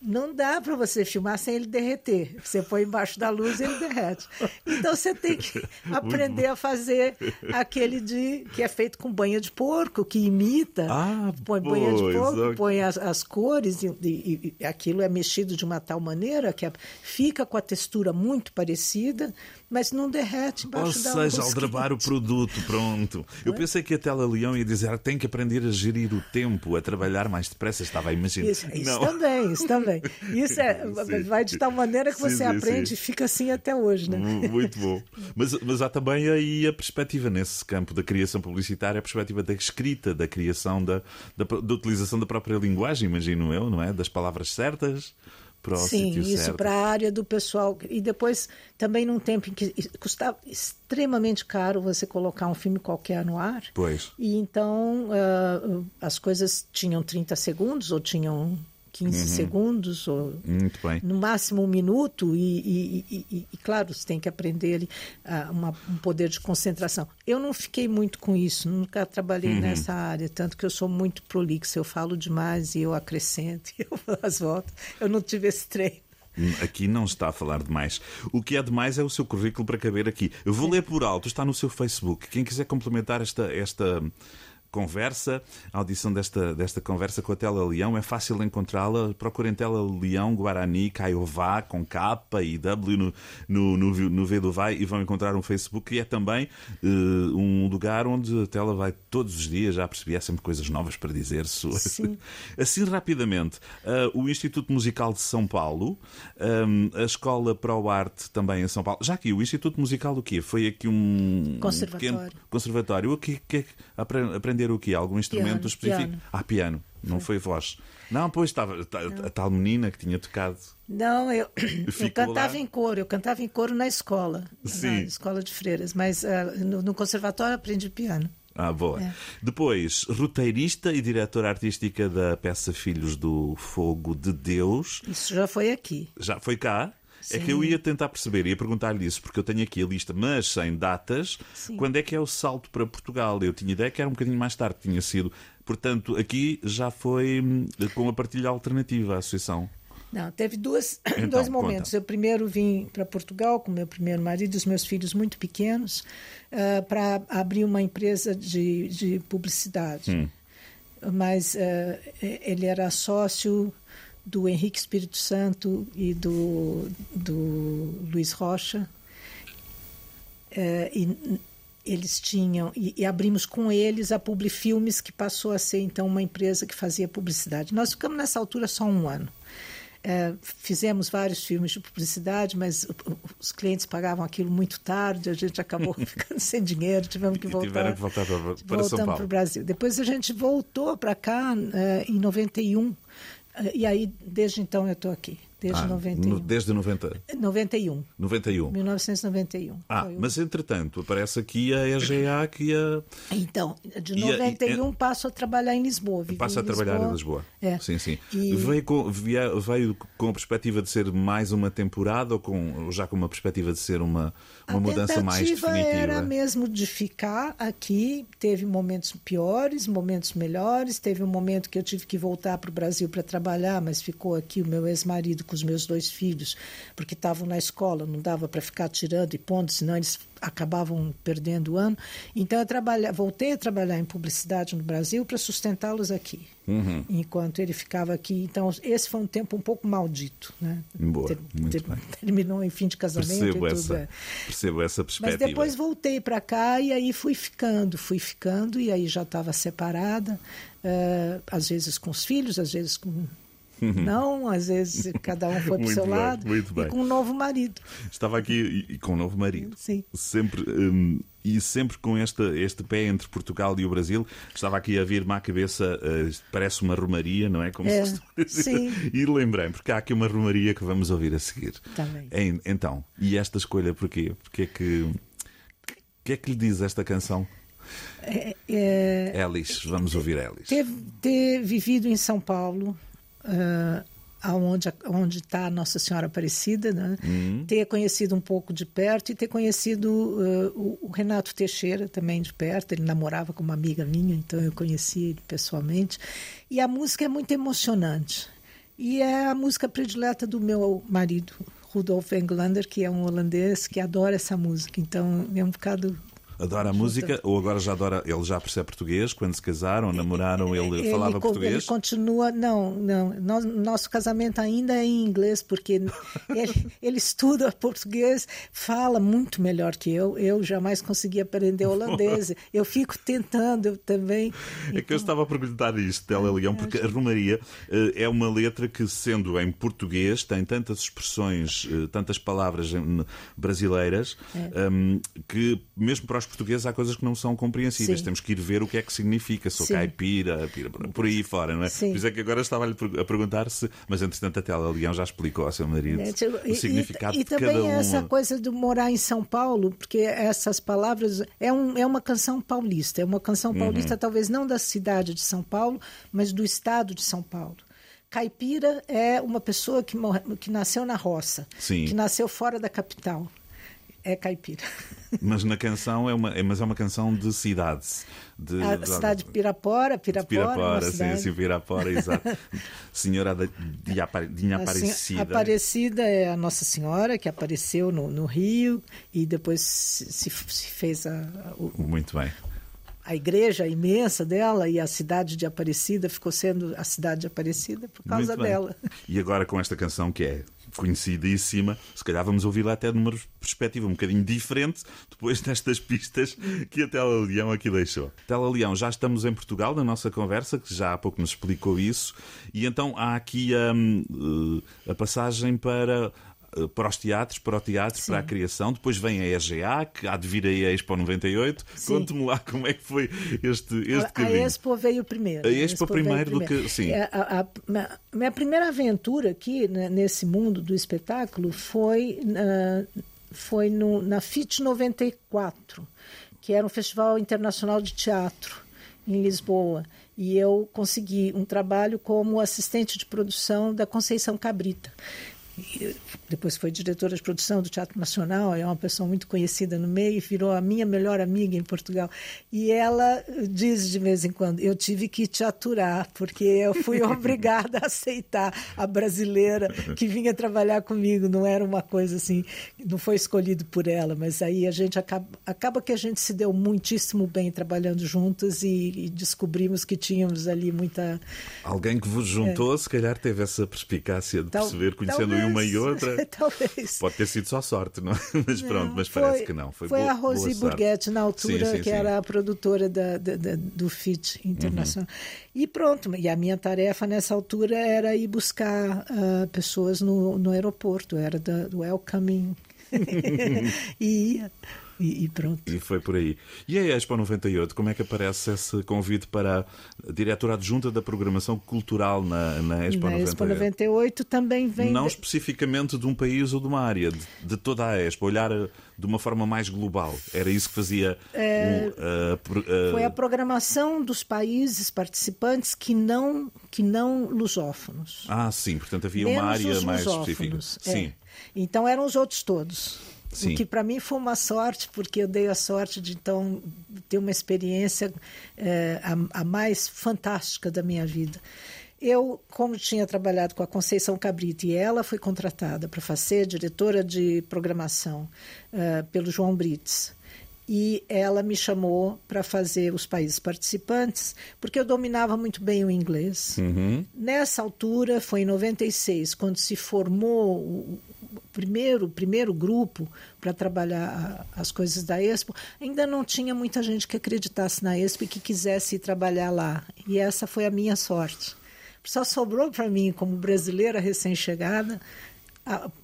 não dá para você filmar sem ele derreter. Você põe embaixo da luz e ele derrete. Então você tem que aprender a fazer aquele de que é feito com banha de porco, que imita. Ah, põe pois, banha de porco, põe as, as cores e, e, e, aquilo é mexido de uma tal maneira que fica com a textura muito parecida, mas não derrete embaixo Ou da seja, aldrabar o produto, pronto. Eu pensei que a Tela Leão ia dizer tem que aprender a gerir o tempo, a trabalhar mais depressa, estava a imaginar. Isso, isso também, isso também. Isso é, vai de tal maneira que você sim, aprende sim. e fica assim até hoje, né? Muito bom. Mas, mas há também aí a perspectiva nesse campo da criação publicitária, a perspectiva da escrita, da criação, da, da, da utilização da própria linguagem, imagino eu, não é? Das palavras certas para o Sim, isso certo. para a área do pessoal. E depois, também num tempo em que custava extremamente caro você colocar um filme qualquer no ar. Pois. E então uh, as coisas tinham 30 segundos ou tinham 15 uhum. segundos, ou no máximo um minuto, e, e, e, e, claro, você tem que aprender ali, uh, uma, um poder de concentração. Eu não fiquei muito com isso, nunca trabalhei uhum. nessa área, tanto que eu sou muito prolixa, eu falo demais e eu acrescento, e eu as voltas. Eu não tive esse treino. Aqui não está a falar demais. O que é demais é o seu currículo para caber aqui. Eu vou ler por alto, está no seu Facebook. Quem quiser complementar esta, esta conversa, a audição desta, desta conversa com a Tela Leão. É fácil encontrá-la. Procurem Tela Leão, Guarani, Caiová, com K e W no, no, no, no V do Vai e vão encontrar um Facebook e é também uh, um lugar onde a Tela vai todos os dias. Já percebi, há sempre coisas novas para dizer. Sim. Assim, rapidamente, uh, o Instituto Musical de São Paulo, um, a Escola Pro Arte também em São Paulo. Já aqui, o Instituto Musical o quê? Foi aqui um. Conservatório. Um conservatório. O que, que, que aprender aprender o quê? Algum instrumento piano, específico? Piano. Ah, piano. Não foi, voz. Não, pois estava a, a, tal menina que tinha tocado. Não, eu, eu cantava lá. em coro, eu cantava em coro na escola, Sim. na escola de freiras, mas uh, no, no, conservatório aprendi piano. Ah, boa. É. Depois, roteirista e diretora artística da peça Filhos do Fogo de Deus. Isso já foi aqui. Já foi cá? Sim. É que eu ia tentar perceber, ia perguntar-lhe isso, porque eu tenho aqui a lista, mas sem datas. Sim. Quando é que é o salto para Portugal? Eu tinha ideia que era um bocadinho mais tarde, tinha sido. Portanto, aqui já foi hum, com a partilha alternativa, a associação. Não, teve duas, Então, dois momentos. conta. Eu primeiro vim para Portugal com meu primeiro marido os meus filhos muito pequenos uh, para abrir uma empresa de, de publicidade. Hum. Mas uh, ele era sócio do Henrique Espírito Santo e do, do Luiz Rocha. Uh, e eles tinham e, e, abrimos com eles a Publifilmes que passou a ser então uma empresa que fazia publicidade. Nós ficamos nessa altura só um ano. É, fizemos vários filmes de publicidade, mas os clientes pagavam aquilo muito tarde, a gente acabou ficando sem dinheiro, tivemos que voltar, que voltar para, para São Paulo. para o Brasil. Depois a gente voltou para cá é, em 91, e aí desde então eu estou aqui. Desde ah, 91. Desde 90. 91. 91. 1991. Ah, o- mas entretanto aparece aqui a EGA que a... Então, de E a- 91 passo a trabalhar em Lisboa. passa a trabalhar em Lisboa. É. Sim, sim. E- Veio, com, veio com a perspectiva de ser mais uma temporada ou, com, já com uma perspectiva de ser uma, uma a mudança mais definitiva? era mesmo de ficar aqui. Teve momentos piores, momentos melhores. Teve um momento que eu tive que voltar para o Brasil para trabalhar, mas ficou aqui o meu ex-marido com os meus dois filhos, porque estavam na escola, não dava para ficar tirando e pondo, senão eles acabavam perdendo o ano. Então eu trabalha, voltei a trabalhar em publicidade no Brasil para sustentá-los aqui, Uhum. enquanto ele ficava aqui. Então esse foi um tempo um pouco maldito, né? Boa, Ter- muito ter- bem. Terminou em fim de casamento Percebo essa, é. percebo essa Mas perspectiva. depois voltei para cá e aí fui ficando, fui ficando e aí já estava separada, eh, às vezes com os filhos, às vezes com não, às vezes cada um foi para o seu bem, lado muito bem. e com um novo marido. Estava aqui e, e com um novo marido. Sim. Sempre, hum, e sempre com este, este pé entre Portugal e o Brasil. Estava aqui a vir-me à cabeça, eh, parece uma romaria, não é? Como É, se dizer. sim. E lembrei porque há aqui uma romaria que vamos ouvir a seguir. Tá bem. Em- então, e esta escolha porquê? Porque é que. O que é que lhe diz esta canção? É, é, Elis, vamos ouvir Elis. ter, ter vivido em São Paulo, ah, aonde onde está Nossa Senhora Aparecida, né? Hum. ter conhecido um pouco de perto e ter conhecido ah, o, o Renato Teixeira também de perto. Ele namorava com uma amiga minha, então eu conheci ele pessoalmente. E a música é muito emocionante. E é a música predileta do meu marido, Rudolf Englander, que é um holandês que adora essa música. Então é um bocado Adora a música ou agora já adora. Ele já percebe português? Quando se casaram, namoraram, ele, falava co- português? Ele continua, não, não. Nosso casamento ainda é em inglês, porque ele, ele estuda português, fala muito melhor que eu. Eu jamais consegui aprender holandês. Eu fico tentando eu também. É que eu estava a perguntar isto, Télia Leão, porque a Romaria eh, é uma letra que, sendo em português, tem tantas expressões, eh, tantas palavras brasileiras, É. ehm, que mesmo para os portugueses há coisas que não são compreensíveis. Sim. Temos que ir ver o que é que significa. Sou Sim. caipira, pira, por aí fora, não é? Sim. Por isso é que agora estava-lhe a perguntar se. Mas entretanto, a Télia Leão já explicou ao seu marido? Tipo, o significado e, e de também cada um. essa coisa de morar em São Paulo, porque essas palavras é, um, é uma canção paulista, é uma canção Uhum. paulista talvez não da cidade de São Paulo, mas do estado de São Paulo. Caipira é uma pessoa que, que nasceu na roça, Sim. que nasceu fora da capital. É caipira. Mas na canção é uma, é, mas é uma canção de cidades. De, a de, cidade de Pirapora, Pirapora. Pirapora, é sim, sim, Pirapora, exato. Senhora de, de, de Aparecida. Aparecida é a Nossa Senhora, que apareceu no, no Rio e depois se, se fez a. O, Muito bem a igreja imensa dela e a cidade de Aparecida ficou sendo a cidade de Aparecida por causa dela. E agora com esta canção que é conhecidíssima, se calhar vamos ouvi-la até numa perspectiva um bocadinho diferente depois destas pistas que a Tela Leão aqui deixou. Tela Leão, já estamos em Portugal na nossa conversa, que já há pouco nos explicou isso, e então há aqui um, eh, a passagem para para os teatros, para o teatro, Sim. para a criação. Depois vem a EGA, que há de vir a Expo 98. Conte-me lá como é que foi este, este a, caminho. A Expo veio primeiro. A Expo, a Expo primeiro, do que. Sim. É, a, a, a, minha primeira aventura aqui, né, nesse mundo do espetáculo, foi, uh, foi no, na FIT 94, que era um festival internacional de teatro em Lisboa. E eu consegui um trabalho como assistente de produção da Conceição Cabrita depois foi diretora de produção do Teatro Nacional, é uma pessoa muito conhecida no meio, virou a minha melhor amiga em Portugal. E ela diz de vez em quando: eu tive que te aturar, porque eu fui obrigada a aceitar a brasileira que vinha trabalhar comigo. Não era uma coisa assim, não foi escolhido por ela, mas aí a gente acaba, acaba que a gente se deu muitíssimo bem trabalhando juntas e, e descobrimos que tínhamos ali muita. Alguém que vos juntou, é. se calhar teve essa perspicácia de Tal, perceber, conhecendo uma e outra. Talvez. Pode ter sido só sorte, não? É? Mas pronto, não, mas foi, parece que não. Foi, foi boa, a Rosi Burguete, na altura, sim, sim, que era a produtora da, da, da, do FIT Internacional. Uhum. E pronto, e a minha tarefa nessa altura era ir buscar uh, pessoas no, no aeroporto, era do welcoming. e ia. E, e, pronto. E foi por aí. E a Expo 98, como é que aparece esse convite para a diretora adjunta da programação cultural na, na Expo na 98? Na Expo 98 também vem. Não de... especificamente de um país ou de uma área, de, de, toda a Expo, olhar de uma forma mais global. Era isso que fazia. É... uh, uh... Foi a programação dos países participantes que não, que não lusófonos. Ah, sim, portanto havia Menos uma área mais específica. É. Sim. Então eram os outros todos. Sim. O que para mim foi uma sorte, porque eu dei a sorte de então ter uma experiência é, a, a, mais fantástica da minha vida. Eu, como tinha trabalhado com a Conceição Cabrita e ela foi contratada para fazer diretora de programação uh, pelo João Brits, e ela me chamou para fazer os países participantes, porque eu dominava muito bem o inglês. Uhum. Nessa altura, foi em 96, quando se formou o primeiro, primeiro grupo para trabalhar as coisas da Expo, ainda não tinha muita gente que acreditasse na Expo e que quisesse ir trabalhar lá. E essa foi a minha sorte. Só sobrou para mim, como brasileira recém-chegada,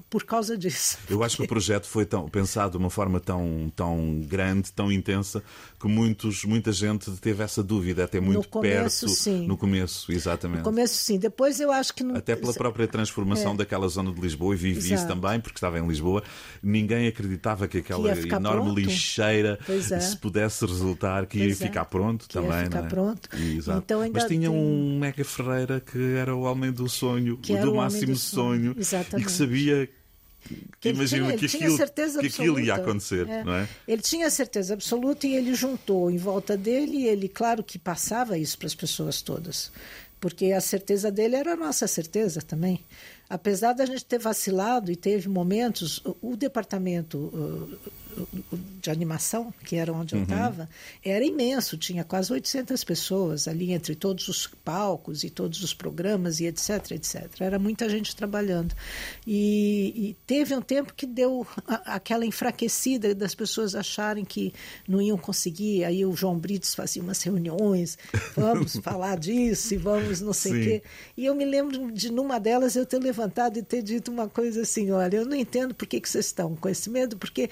por causa disso. Eu acho que o projeto foi tão, pensado de uma forma tão, tão grande, tão intensa, que muitos, muita gente teve essa dúvida, até muito no começo, perto. Sim. No começo, exatamente. No começo, sim. Depois eu acho que. Não... Até pela própria transformação é. daquela zona de Lisboa, e vivi Exato. isso também, porque estava em Lisboa, ninguém acreditava que aquela que enorme pronto. lixeira é. se pudesse resultar, que pois ia é. ficar pronto que também. Ia ficar é? pronto. Exato. Então, Mas tinha tem... um Mega Ferreira que era o homem do sonho, que o do máximo do sonho, sonho. e que sabia que imagino que, aquilo, que aquilo ia acontecer, é. não é? Ele tinha certeza absoluta e ele juntou em volta dele e ele, claro, que passava isso para as pessoas todas, porque a certeza dele era a nossa certeza também apesar da gente ter vacilado e teve momentos, o, departamento de animação, que era onde eu estava, uhum. era imenso, tinha quase 800 pessoas ali entre todos os palcos e todos os programas e etc, etc. Era muita gente trabalhando. E, e teve um tempo que deu a, aquela enfraquecida das pessoas acharem que não iam conseguir, aí o João Brites fazia umas reuniões, vamos falar disso e vamos não sei o quê. E eu me lembro de numa delas eu ter levantado e ter dito uma coisa assim: olha, eu não entendo por que, que vocês estão com esse medo, porque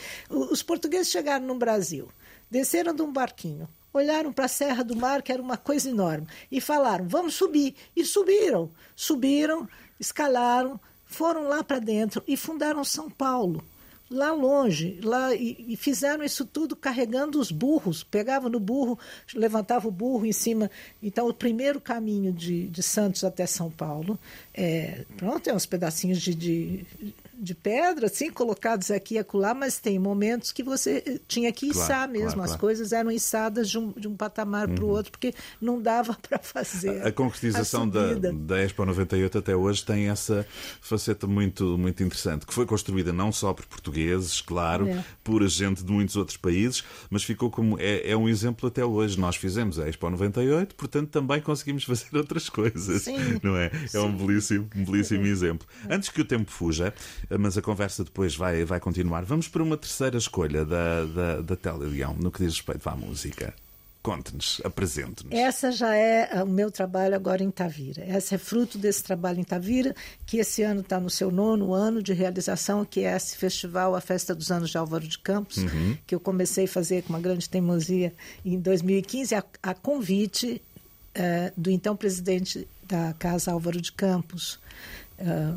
os portugueses chegaram no Brasil, desceram de um barquinho, olharam para a Serra do Mar, que era uma coisa enorme, e falaram: vamos subir. E subiram, subiram, escalaram, foram lá para dentro e fundaram São Paulo lá longe, lá e, e, fizeram isso tudo carregando os burros, pegavam no burro, levantava o burro em cima. Então, o primeiro caminho de, de Santos até São Paulo, é, pronto, é uns pedacinhos de, de de pedra, assim, colocados aqui e acolá, mas tem momentos que você eh, tinha que içar Claro, mesmo. claro, As claro. coisas eram içadas de um, de um patamar para o outro, porque não dava para fazer. A concretização a da, da Expo 98 até hoje tem essa faceta muito, muito interessante, que foi construída não só por portugueses, claro, É. por gente de muitos outros países, mas ficou como. É, é um exemplo até hoje. Nós fizemos a Expo 98, portanto também conseguimos fazer outras coisas. Sim. Não é? É um belíssimo, um belíssimo exemplo. É. Antes que o tempo fuja, mas a conversa depois vai, vai continuar, vamos para uma terceira escolha da, da, da Teleleão no que diz respeito à música. Conte-nos, apresente-nos. Essa já é o meu trabalho agora em Tavira. Essa é fruto desse trabalho em Tavira, que esse ano está no seu nono ano de realização, que é esse festival, a Festa dos Anos de Álvaro de Campos, que eu comecei a fazer com uma grande teimosia em 2015, a, a convite eh, do então presidente da Casa Álvaro de Campos, eh,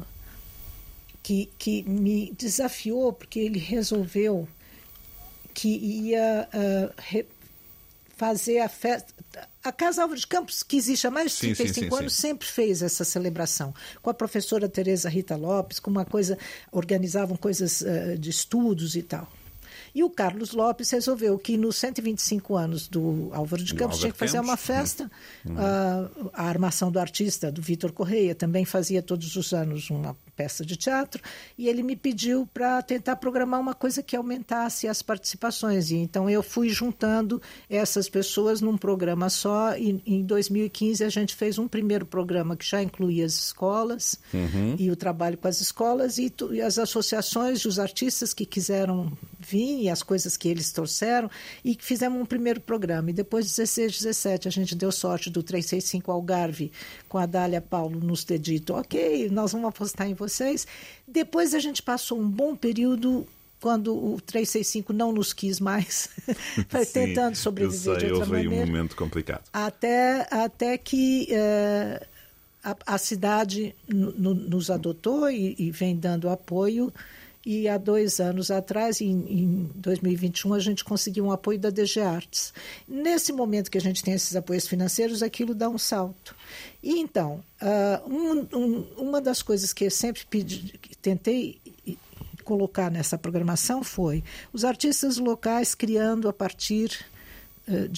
que, que me desafiou, porque ele resolveu que ia ah, re- fazer a festa. A Casa Álvaro de Campos, que existe há mais de Sim, sim, 35 sim, anos, sim. sempre fez essa celebração. Com a professora Tereza Rita Lopes, com uma coisa, organizavam coisas eh, de estudos e tal. E o Carlos Lopes resolveu que nos 125 anos do Álvaro de Campos Álvaro tinha que fazer Campos, uma uhum. festa. Ah, a armação do artista, do Vitor Correia, também fazia todos os anos uma peça de teatro. E ele me pediu para tentar programar uma coisa que aumentasse as participações. E então eu fui juntando essas pessoas num programa só. E em 2015 a gente fez um primeiro programa que já incluía as escolas e o trabalho com as escolas e, e as associações, os artistas que quiseram vir e as coisas que eles trouxeram e que fizemos um primeiro programa. E depois, 16, 17, a gente deu sorte do 365 Algarve com a Dália Paulo nos ter dito, ok, nós vamos apostar em vocês. Depois a gente passou um bom período quando o 365 não nos quis mais, foi tentando sobreviver sei, de outra houve maneira um momento complicado. até, até que eh, a, a cidade no- no- nos adotou e, e vem dando apoio. E há dois anos atrás, em, em 2021, a gente conseguiu um apoio da DG Artes. Nesse momento que a gente tem esses apoios financeiros, aquilo dá um salto. E então, ah, um- um- uma das coisas que eu sempre pedi, que tentei colocar nessa programação foi os artistas locais criando a partir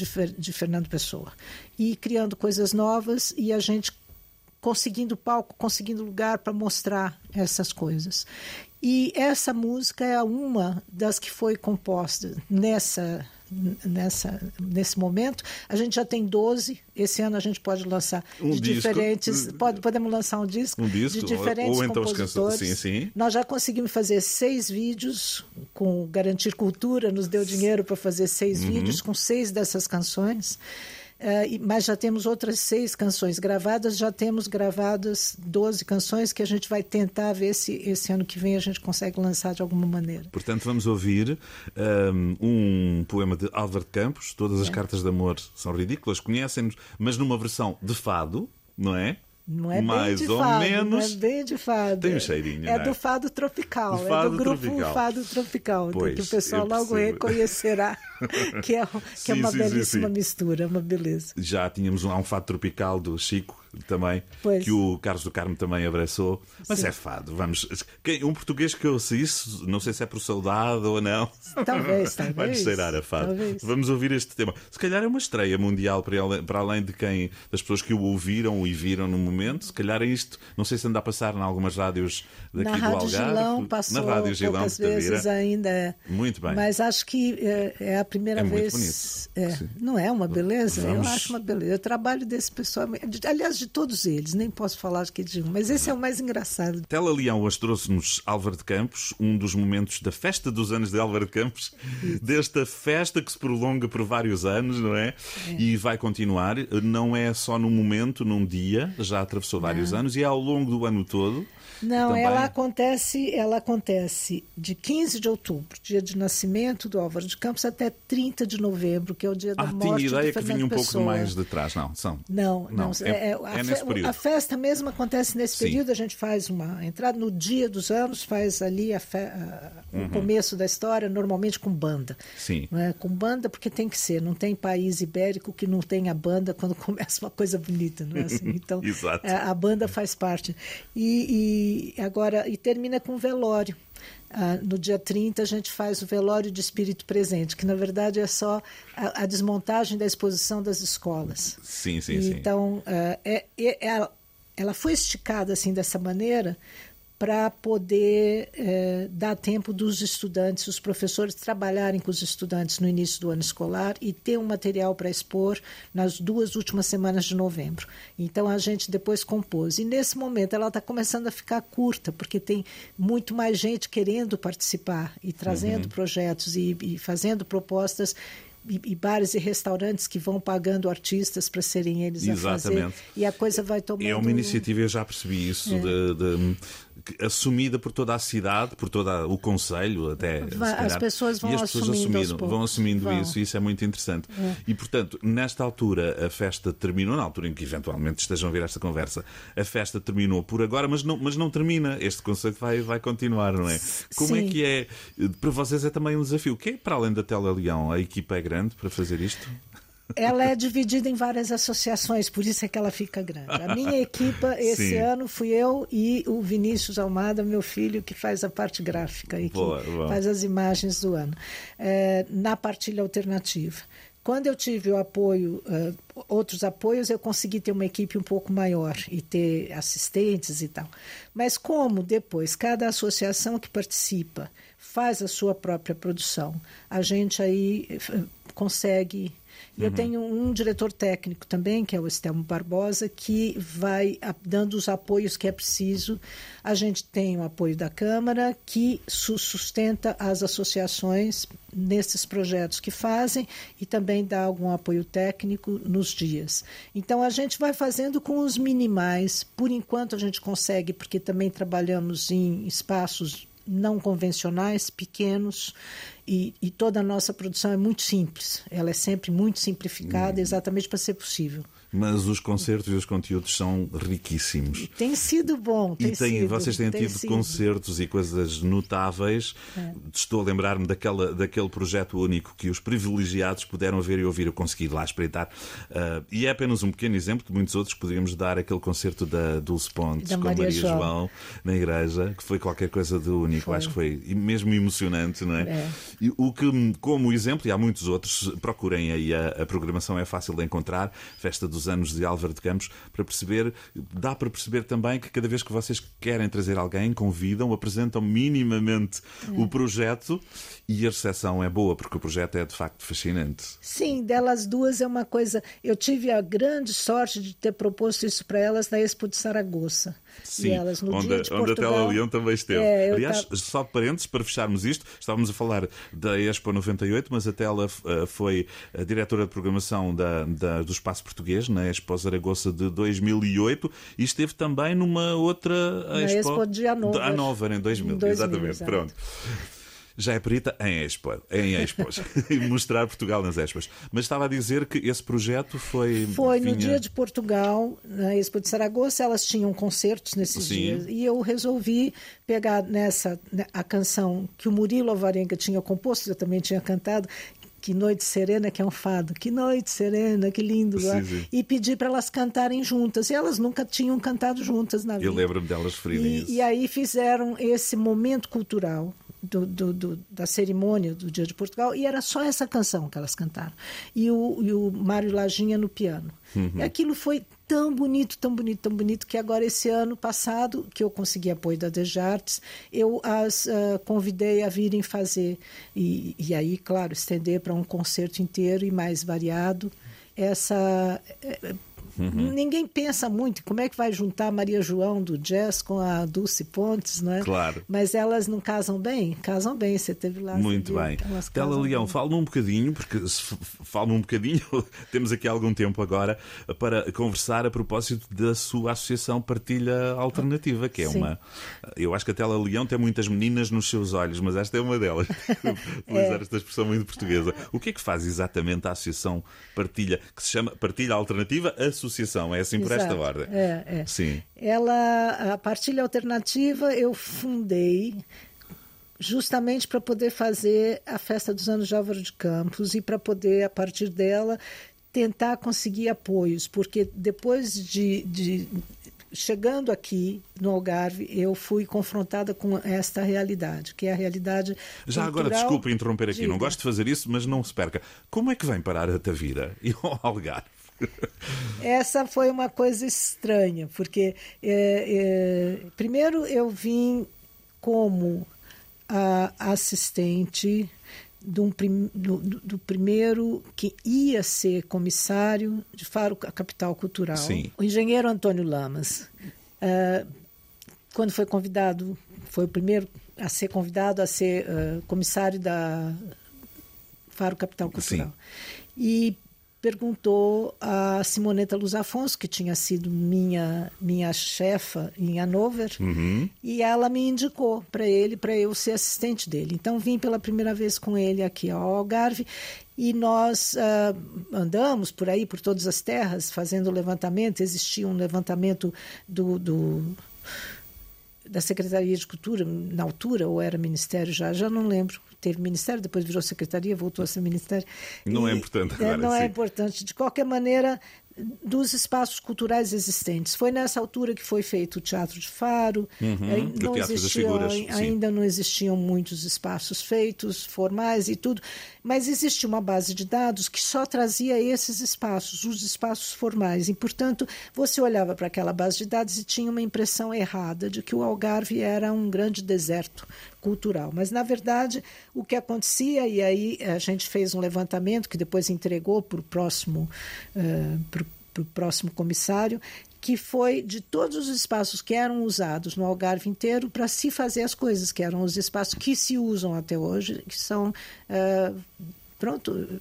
Fer- de Fernando Pessoa e criando coisas novas e a gente conseguindo palco, conseguindo lugar para mostrar essas coisas. E essa música é uma das que foi composta nessa nessa nesse momento. A gente já tem 12, esse ano a gente pode lançar Um de disco. diferentes, pode, podemos lançar um disco, Um disco, de diferentes ou- ou então compositores. sim, sim. Nós já conseguimos fazer seis vídeos com Garantir Cultura, nos deu dinheiro para fazer seis Uhum. vídeos com seis dessas canções. E- mas já temos outras seis canções gravadas, já temos gravadas 12 canções que a gente vai tentar ver se esse ano que vem a gente consegue lançar de alguma maneira. Portanto, vamos ouvir um, um poema de Álvaro Campos. Todas as cartas de amor são ridículas, conhecem-nos, mas numa versão de fado, não é? Não é Mais bem de ou fado, menos. não é bem de fado. Tem um cheirinho, É não é? do fado tropical, Do é fado do grupo tropical. Fado Tropical, Pois, que o pessoal logo reconhecerá que é, que Sim, é uma sim, sim, belíssima sim. mistura, uma beleza. Já tínhamos um, um fado tropical do Chico também, Pois. que o Carlos do Carmo também abraçou. Mas Sim. é fado, vamos. Um português que ouça isso, não sei se é por saudade ou não. Talvez, talvez. Vai-nos cheirar a fado. Talvez. Vamos ouvir este tema. Se calhar é uma estreia mundial para além, de quem das pessoas que o ouviram e viram no momento. Se calhar é isto. Não sei se anda a passar em algumas rádios daqui Na do Rádio Algarve. Gilão passou Na Rádio Gilão poucas vezes ainda. Muito bem. Mas acho que é, é a primeira É muito vez. bonito. É, não é uma beleza? Vamos- Eu acho uma beleza. Eu trabalho desse pessoal, aliás, de todos eles, nem posso falar aqui de um, mas esse é o mais engraçado. Tela Leão hoje trouxe-nos Álvaro de Campos, um dos momentos da festa dos anos de Álvaro de Campos, desta festa que se prolonga por vários anos, não é? E vai continuar. Não é só num momento, num dia, já atravessou vários anos e é ao longo do ano todo. Não, também. ela acontece, ela acontece de 15 de outubro, dia de nascimento do Álvaro de Campos, até 30 de novembro, que é o dia da Ah, morte tinha ideia do que Fernando vinha um pouco Pessoa. mais de trás. Não, são. Não, não. Não, é- é- é- é nesse período. A festa mesmo acontece nesse Sim. período, a gente faz uma entrada no dia dos anos, faz ali a fe... uhum. o começo da história, normalmente com banda. Sim. É? Com banda, porque tem que ser, não tem país ibérico que não tenha banda quando começa uma coisa bonita, não é assim? Então, é, a banda faz parte. E, e agora, e termina com velório. Ah, no dia 30 a gente faz o velório de espírito presente, que na verdade é só a, a desmontagem da exposição das escolas. Sim, sim, e, sim. Então, ah, é, é, é, ela foi esticada assim dessa maneira para poder é, dar tempo dos estudantes, os professores trabalharem com os estudantes no início do ano escolar e ter um material para expor nas duas últimas semanas de novembro. Então a gente depois compôs. E nesse momento ela está começando a ficar curta, porque tem muito mais gente querendo participar e trazendo uhum. projetos e, e fazendo propostas e, e, bares e restaurantes que vão pagando artistas para serem eles Exatamente. a fazer. E a coisa vai tomando... É uma iniciativa, eu já percebi isso, é. de, de, assumida por toda a cidade, por todo o Conselho, até. as pessoas vão e as pessoas assumindo, assumiram, vão assumindo vão. isso, e isso é muito interessante. É. E, portanto, nesta altura, a festa terminou, na altura em que eventualmente estejam a ver esta conversa, a festa terminou por agora, mas não, mas não termina. Este conceito vai, vai continuar, não é? Como é Sim. é que é? Para vocês é também um desafio. O que é, para além da Tela Leão, a equipa é grande para fazer isto? Ela é dividida em várias associações, por isso é que ela fica grande. A minha equipa, esse Sim. ano, fui eu e o Vinícius Almada, meu filho, que faz a parte gráfica e boa, que boa. faz as imagens do ano, é, na partilha alternativa. Quando eu tive o apoio, uh, outros apoios, eu consegui ter uma equipe um pouco maior e ter assistentes e tal. Mas como depois cada associação que participa faz a sua própria produção, a gente aí uh, consegue e uhum. eu tenho um diretor técnico também, que é o Estelmo Barbosa, que vai dando os apoios que é preciso. A gente tem o apoio da Câmara, que sustenta as associações nesses projetos que fazem e também dá algum apoio técnico nos dias. Então a gente vai fazendo com os minimais. Por enquanto a gente consegue, porque também trabalhamos em espaços não convencionais, pequenos, e, e, toda a nossa produção é muito simples. Ela é sempre muito simplificada, hum. exatamente para ser possível mas os concertos e os conteúdos são riquíssimos. Tem sido bom. Tem e tem, sido, vocês têm tido sido. concertos e coisas notáveis. É. Estou a lembrar-me daquela, daquele projeto único que os privilegiados puderam ver e ouvir. Eu consegui lá espreitar. Uh, e é apenas um pequeno exemplo de muitos outros que poderíamos dar aquele concerto da Dulce Pontes da com Maria, Maria João. João. na igreja, que foi qualquer coisa de único. Foi. Acho que foi mesmo emocionante, não é? é? E o que, como exemplo, e há muitos outros, procurem aí a, a programação, é fácil de encontrar. Festa dos anos de Álvaro de Campos, para perceber, dá para perceber também que cada vez que vocês querem trazer alguém, convidam, apresentam minimamente é. o projeto e a recepção é boa, porque o projeto é de facto fascinante. Sim, delas duas é uma coisa. Eu tive a grande sorte de ter proposto isso para elas na Expo de Saragoça. Sim, elas, onde, onde Portugal, a Tela Leão também esteve. É, Aliás, tava... só parênteses para fecharmos isto, estávamos a falar da Expo 98, mas a Tela uh, foi a diretora de programação da, da, do Espaço Português na Expo Zaragoza de 2008 e esteve também numa outra na Expo, Expo de Hanover. Hanover em 2000, em 2000 exatamente. Exato. Pronto já é perita em Expo, em Expos, e mostrar Portugal nas Expos. Mas estava a dizer que esse projeto foi. Foi vinha... no dia de Portugal, na Expo de Saragoça, elas tinham concertos nesses Sim. dias. E eu resolvi pegar nessa né, a canção que o Murilo Alvarenga tinha composto, eu também tinha cantado, que Noite Serena, que é um fado, que noite serena, que lindo. Sim, sim. E pedir para elas cantarem juntas. E elas nunca tinham cantado juntas na vida. Eu lembro-me delas referirem isso. E aí fizeram esse momento cultural do, do, do, da cerimônia do Dia de Portugal e era só essa canção que elas cantaram. E o, e o Mário Lajinha no piano. Uhum. E aquilo foi tão bonito, tão bonito, tão bonito, que agora esse ano passado, que eu consegui apoio da Dejartes, eu as uh, convidei a virem fazer. E, e aí, claro, estender para um concerto inteiro e mais variado essa eh, Uhum. Ninguém pensa muito como é que vai juntar a Maria João do jazz com a Dulce Pontes, não é? Claro. Mas elas não casam bem? Casam bem, você teve lá. Muito bem. Tela Leão, fala-me um bocadinho, porque fala-me um bocadinho, temos aqui algum tempo agora para conversar a propósito da sua associação Partilha Alternativa, que é Sim. uma. Eu acho que a Tela Leão tem muitas meninas nos seus olhos, mas esta é uma delas. Usar é. esta expressão muito portuguesa. O que é que faz exatamente a associação Partilha, que se chama Partilha Alternativa? Associação, é assim por esta ordem. É, é. Sim. Ela, a partilha alternativa, eu fundei justamente para poder fazer a festa dos anos de Álvaro de Campos e para poder, a partir dela, tentar conseguir apoios, porque depois de, de chegando aqui no Algarve, eu fui confrontada com esta realidade, que é a realidade. Já agora, desculpe interromper aqui, Diga. não gosto de fazer isso, mas não se perca. Como é que vem parar a Tavira e o Algarve? Essa foi uma coisa estranha, porque é, é, primeiro eu vim como assistente do, do, do, primeiro que ia ser comissário de Faro Capital Cultural, Sim. o engenheiro Antônio Lamas. Uh, quando foi convidado, foi o primeiro a ser convidado a ser uh, comissário da Faro Capital Cultural. Sim. E perguntou a Simoneta Luz Afonso, que tinha sido minha minha chefa em Hanover, uhum. e ela me indicou para ele, para eu ser assistente dele. Então vim pela primeira vez com ele aqui ao Algarve e nós uh, andamos por aí, por todas as terras, fazendo levantamento. Existia um levantamento do, do da Secretaria de Cultura, na altura, ou era Ministério já, já não lembro. Teve Ministério, depois virou Secretaria, voltou a ser Ministério. Não é e, é importante agora, Não é sim. é importante. De qualquer maneira, dos espaços culturais existentes. Foi nessa altura que foi feito o Teatro de Faro. Uhum, não existiam, ainda não existiam muitos espaços feitos, formais e tudo, mas existia uma base de dados que só trazia esses espaços, os espaços formais. E, portanto, você olhava para aquela base de dados e tinha uma impressão errada de que o Algarve era um grande deserto cultural. Mas, na verdade, o que acontecia, e aí a gente fez um levantamento que depois entregou para o próximo, uh, para o próximo comissário, que foi de todos os espaços que eram usados no Algarve inteiro para se fazer as coisas, que eram os espaços que se usam até hoje, que são, uh, pronto,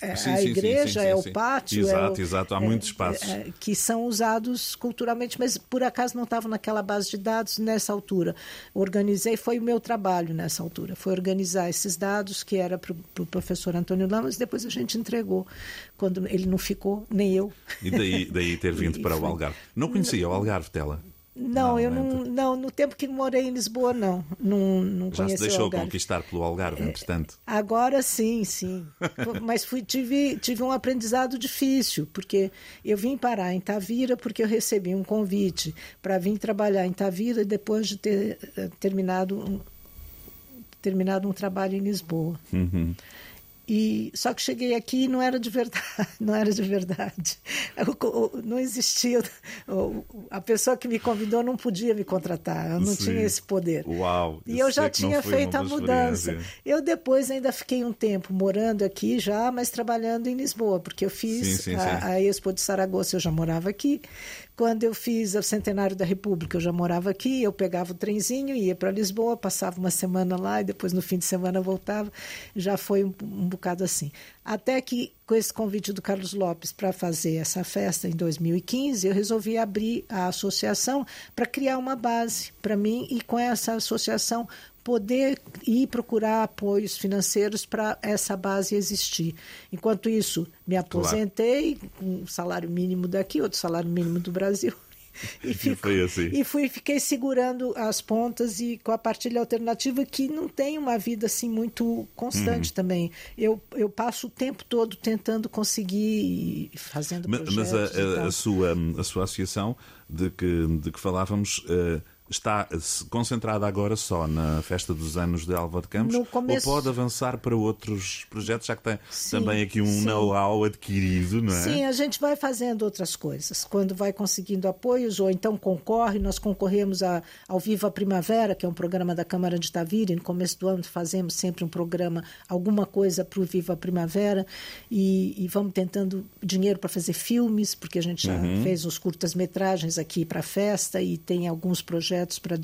é, sim, a sim, igreja, sim, é o pátio. Exato, é o, exato. Há é, muitos espaços. É, que são usados culturalmente, mas por acaso não estavam naquela base de dados nessa altura. Organizei, foi o meu trabalho nessa altura, foi organizar esses dados, que era para o pro professor Antônio Lamas, depois a gente entregou, quando ele não ficou, nem eu. E daí, daí ter vindo para o Algarve. Não conhecia o Algarve, Tela? Não, não eu não, não, no tempo que morei em Lisboa, não. Não, não Já se deixou conquistar pelo Algarve, é, entretanto? Agora sim, sim. Mas fui, tive, tive um aprendizado difícil, porque eu vim parar em Tavira porque eu recebi um convite para vir trabalhar em Tavira depois de ter eh, terminado, terminado um trabalho em Lisboa. Uhum. E só que cheguei aqui e não era de verdade, não era de verdade. Não existia a pessoa que me convidou não podia me contratar, eu não Sim. tinha esse poder. Uau! E eu já tinha feito a mudança. Eu depois ainda fiquei um tempo morando aqui já, mas trabalhando em Lisboa, porque eu fiz sim, sim, a, a Expo de Saragossa, eu já morava aqui. Quando eu fiz o Centenário da República, eu já morava aqui, eu pegava o trenzinho, ia para Lisboa, passava uma semana lá e depois no fim de semana voltava. Já foi um, um bocado assim. Até que, com esse convite do Carlos Lopes para fazer essa festa em 2015, eu resolvi abrir a associação para criar uma base para mim e com essa associação poder ir procurar apoios financeiros para essa base existir. Enquanto isso, me aposentei claro. com um salário mínimo daqui, outro salário mínimo do Brasil. E, fico, e, assim. e fui fiquei segurando as pontas e com a partilha alternativa que não tem uma vida assim muito constante uhum. também. Eu, eu passo o tempo todo tentando conseguir fazendo mas, projetos. Mas a, a, a, sua a sua associação de que de que falávamos uh, está concentrada agora só na Festa dos Anos de Alva de Campos começo... ou pode avançar para outros projetos, já que tem sim, também aqui um know-how adquirido, não é? Sim, a gente vai fazendo outras coisas. Quando vai conseguindo apoios, ou então concorre, nós concorremos a, ao Viva Primavera, que é um programa da Câmara de Tavira, no começo do ano fazemos sempre um programa, alguma coisa para o Viva Primavera, e, e vamos tentando dinheiro para fazer filmes, porque a gente já uhum. fez uns curtas-metragens aqui para a festa e tem alguns projetos projetos pra,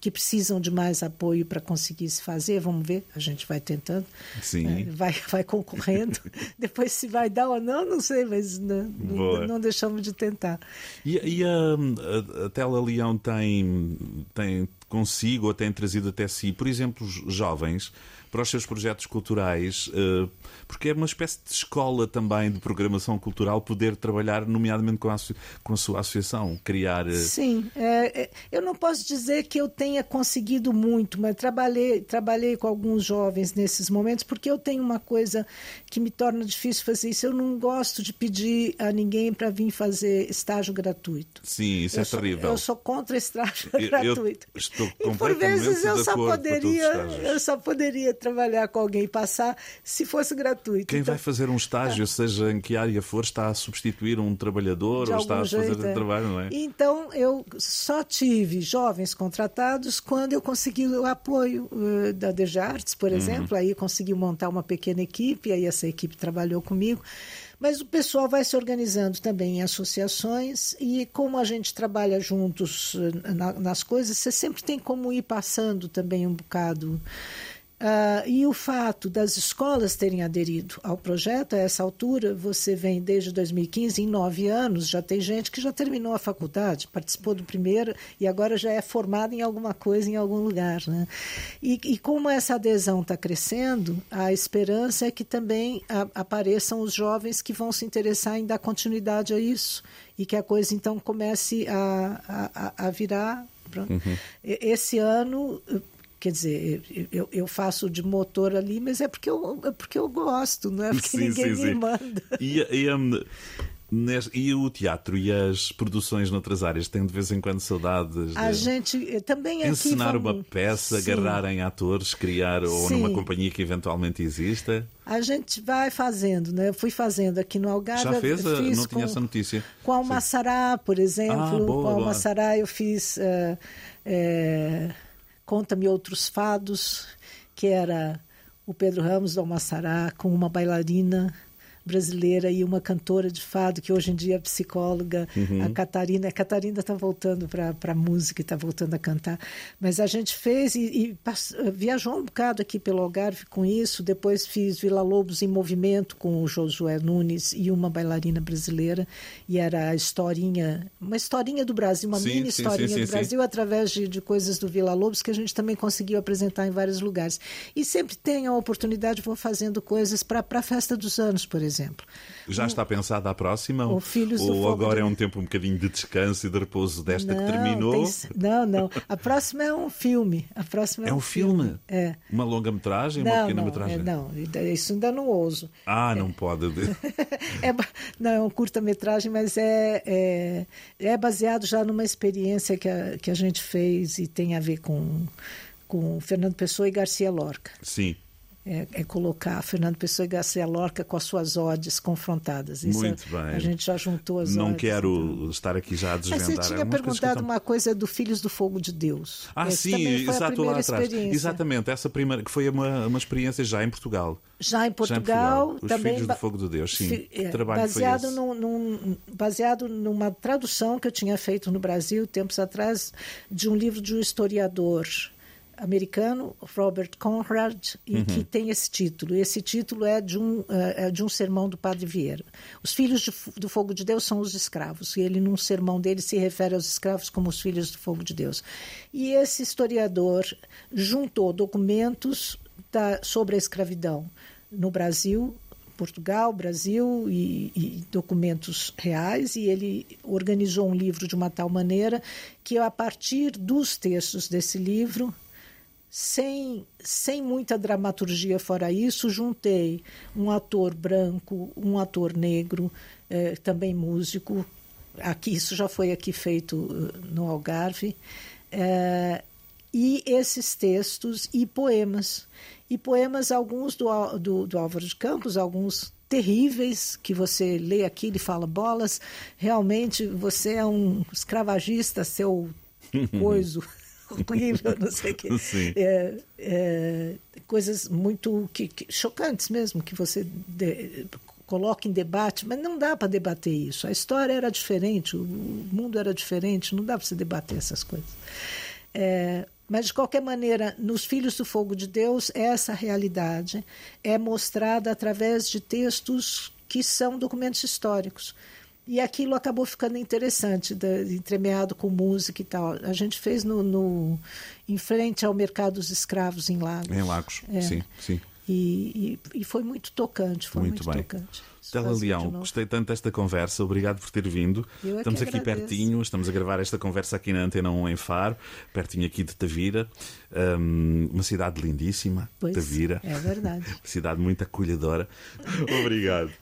que precisam de mais apoio para conseguir se fazer. Vamos ver, a gente vai tentando. É, vai, vai concorrendo. Depois se vai dar ou não, não sei, mas não, não, não deixamos de tentar. E, e a, a, a Tela Leão tem, tem consigo ou tem trazido até si, por exemplo, jovens para os seus projetos culturais, uh, porque é uma espécie de escola também de programação cultural poder trabalhar, nomeadamente com a, com a sua associação, criar. Uh... Sim, é, é, eu não posso dizer que eu tenha conseguido muito, mas trabalhei, trabalhei com alguns jovens nesses momentos, porque eu tenho uma coisa que me torna difícil fazer isso. Eu não gosto de pedir a ninguém para vir fazer estágio gratuito. Sim, isso eu é sou, terrível. Eu sou contra estágio eu, gratuito. Eu estou e por vezes eu só poderia, eu só poderia trabalhar com alguém e passar se fosse gratuito. Quem então, vai fazer um estágio, seja em que área for, está a substituir um trabalhador ou está a fazer jeito, é. trabalho, não é? Então eu só tive jovens contratados quando eu consegui o apoio uh, da DG Artes, por uhum. exemplo, aí consegui montar uma pequena equipe, aí essa equipe trabalhou comigo. Mas o pessoal vai se organizando também em associações e como a gente trabalha juntos eh, na, nas coisas, você sempre tem como ir passando também um bocado Uh, e o fato das escolas terem aderido ao projeto, a essa altura, você vem desde 2015, em nove anos, já tem gente que já terminou a faculdade, participou do primeiro e agora já é formada em alguma coisa, em algum lugar. Né? E, e como essa adesão está crescendo, a esperança é que também a, apareçam os jovens que vão se interessar em dar continuidade a isso e que a coisa então comece a, a, a virar. Uhum. Esse ano Quer dizer, eu, eu faço de motor ali, mas é porque eu, é porque eu gosto, não é porque sim, ninguém sim, me sim. manda. E, e, um, e, o teatro e as produções noutras áreas têm de vez em quando saudades? A gente eh, também aqui Encenar vamos... uma peça, agarrarem atores, criar ou numa companhia que eventualmente exista? A gente vai fazendo, né? Eu fui fazendo aqui no Algarve. Já fez? Fiz não tinha essa notícia. Com a Almaçará, por exemplo. Ah, boa, com a Almaçará eu fiz... Uh, uh, Conta-me Outros Fados, que era o Pedro Ramos do Almaçará com uma bailarina brasileira e uma cantora de fado que hoje em dia é psicóloga, uhum. a Catarina. A Catarina está voltando para a música e está voltando a cantar. Mas a gente fez e, e viajou um bocado aqui pelo Algarve com isso. Depois fiz Vila Lobos em Movimento com o Josué Nunes e uma bailarina brasileira. E era a historinha, uma historinha do Brasil, uma sim, mini sim, historinha sim, do Brasil através de, de coisas do Vila Lobos que a gente também conseguiu apresentar em vários lugares. E sempre tem a oportunidade, vou fazendo coisas para a festa dos anos, por exemplo exemplo. Já está pensada a próxima? O Filhos ou agora é um tempo um bocadinho de descanso e de repouso desta não, que terminou? Tem... Não, não. A próxima é um filme. A próxima é, é um, filme. filme. É. Uma longa-metragem? Uma pequena-metragem? Não, é, não, isso ainda não ouso. Ah, não é. pode. é, não, é um curta-metragem, mas é, é, é baseado já numa experiência que a, que a gente fez e tem a ver com, com Fernando Pessoa e Garcia Lorca. Sim é, é, colocar Fernando Pessoa e Garcia Lorca com as suas odes confrontadas. Isso Muito bem. A gente já juntou as Não odes, quero então. estar aqui já a desvendar. Mas você tinha perguntado uma coisa do Filhos do Fogo de Deus. Ah, Esse sim, exato lá atrás. Exatamente, essa primeira, que foi uma, uma experiência já em Portugal. Já em Portugal, já em Portugal. Os também Filhos do Fogo de Deus, sim. Fi, é, baseado, num, num, baseado numa tradução que eu tinha feito no Brasil, tempos atrás, de um livro de um historiador americano, Robert Conrad, e uhum. que tem esse título. Esse título é de um, é de um sermão do Padre Vieira. Os filhos de, do fogo de Deus são os escravos, e ele, num sermão dele, se refere aos escravos como os filhos do fogo de Deus. E esse historiador juntou documentos da, sobre a escravidão no Brasil, Portugal, Brasil e, e, documentos reais e ele organizou um livro de uma tal maneira que a partir dos textos desse livro sem, sem muita dramaturgia fora isso, juntei um ator branco, um ator negro, eh, também músico. Aqui, isso já foi aqui feito eh, no Algarve. Eh, e esses textos e poemas. E poemas, alguns do, do, do Álvaro de Campos, alguns terríveis que você lê aqui e fala bolas realmente você é um escravagista seu coiso horrível, não sei o quê. É, é, coisas muito que, que, chocantes mesmo, que você de, coloca em debate, mas não dá para debater isso. A história era diferente, o mundo era diferente, não dá para se debater essas coisas. É, mas, de qualquer maneira, nos Filhos do Fogo de Deus, essa realidade é mostrada através de textos que são documentos históricos. E aquilo acabou ficando interessante, entremeado com música e tal. A gente fez no, no em frente ao mercado dos escravos em Lagos. Em Lagos, é. sim, sim. E, e, e, foi muito tocante, foi muito, muito bem. tocante. Stella Leão, gostei tanto desta conversa, obrigado por ter vindo. Eu é estamos aqui agradeço. pertinho, estamos a gravar esta conversa aqui na Antena 1 em Faro, pertinho aqui de Tavira, um, uma cidade lindíssima, pois, Tavira. É verdade. uma cidade muito acolhedora. obrigado.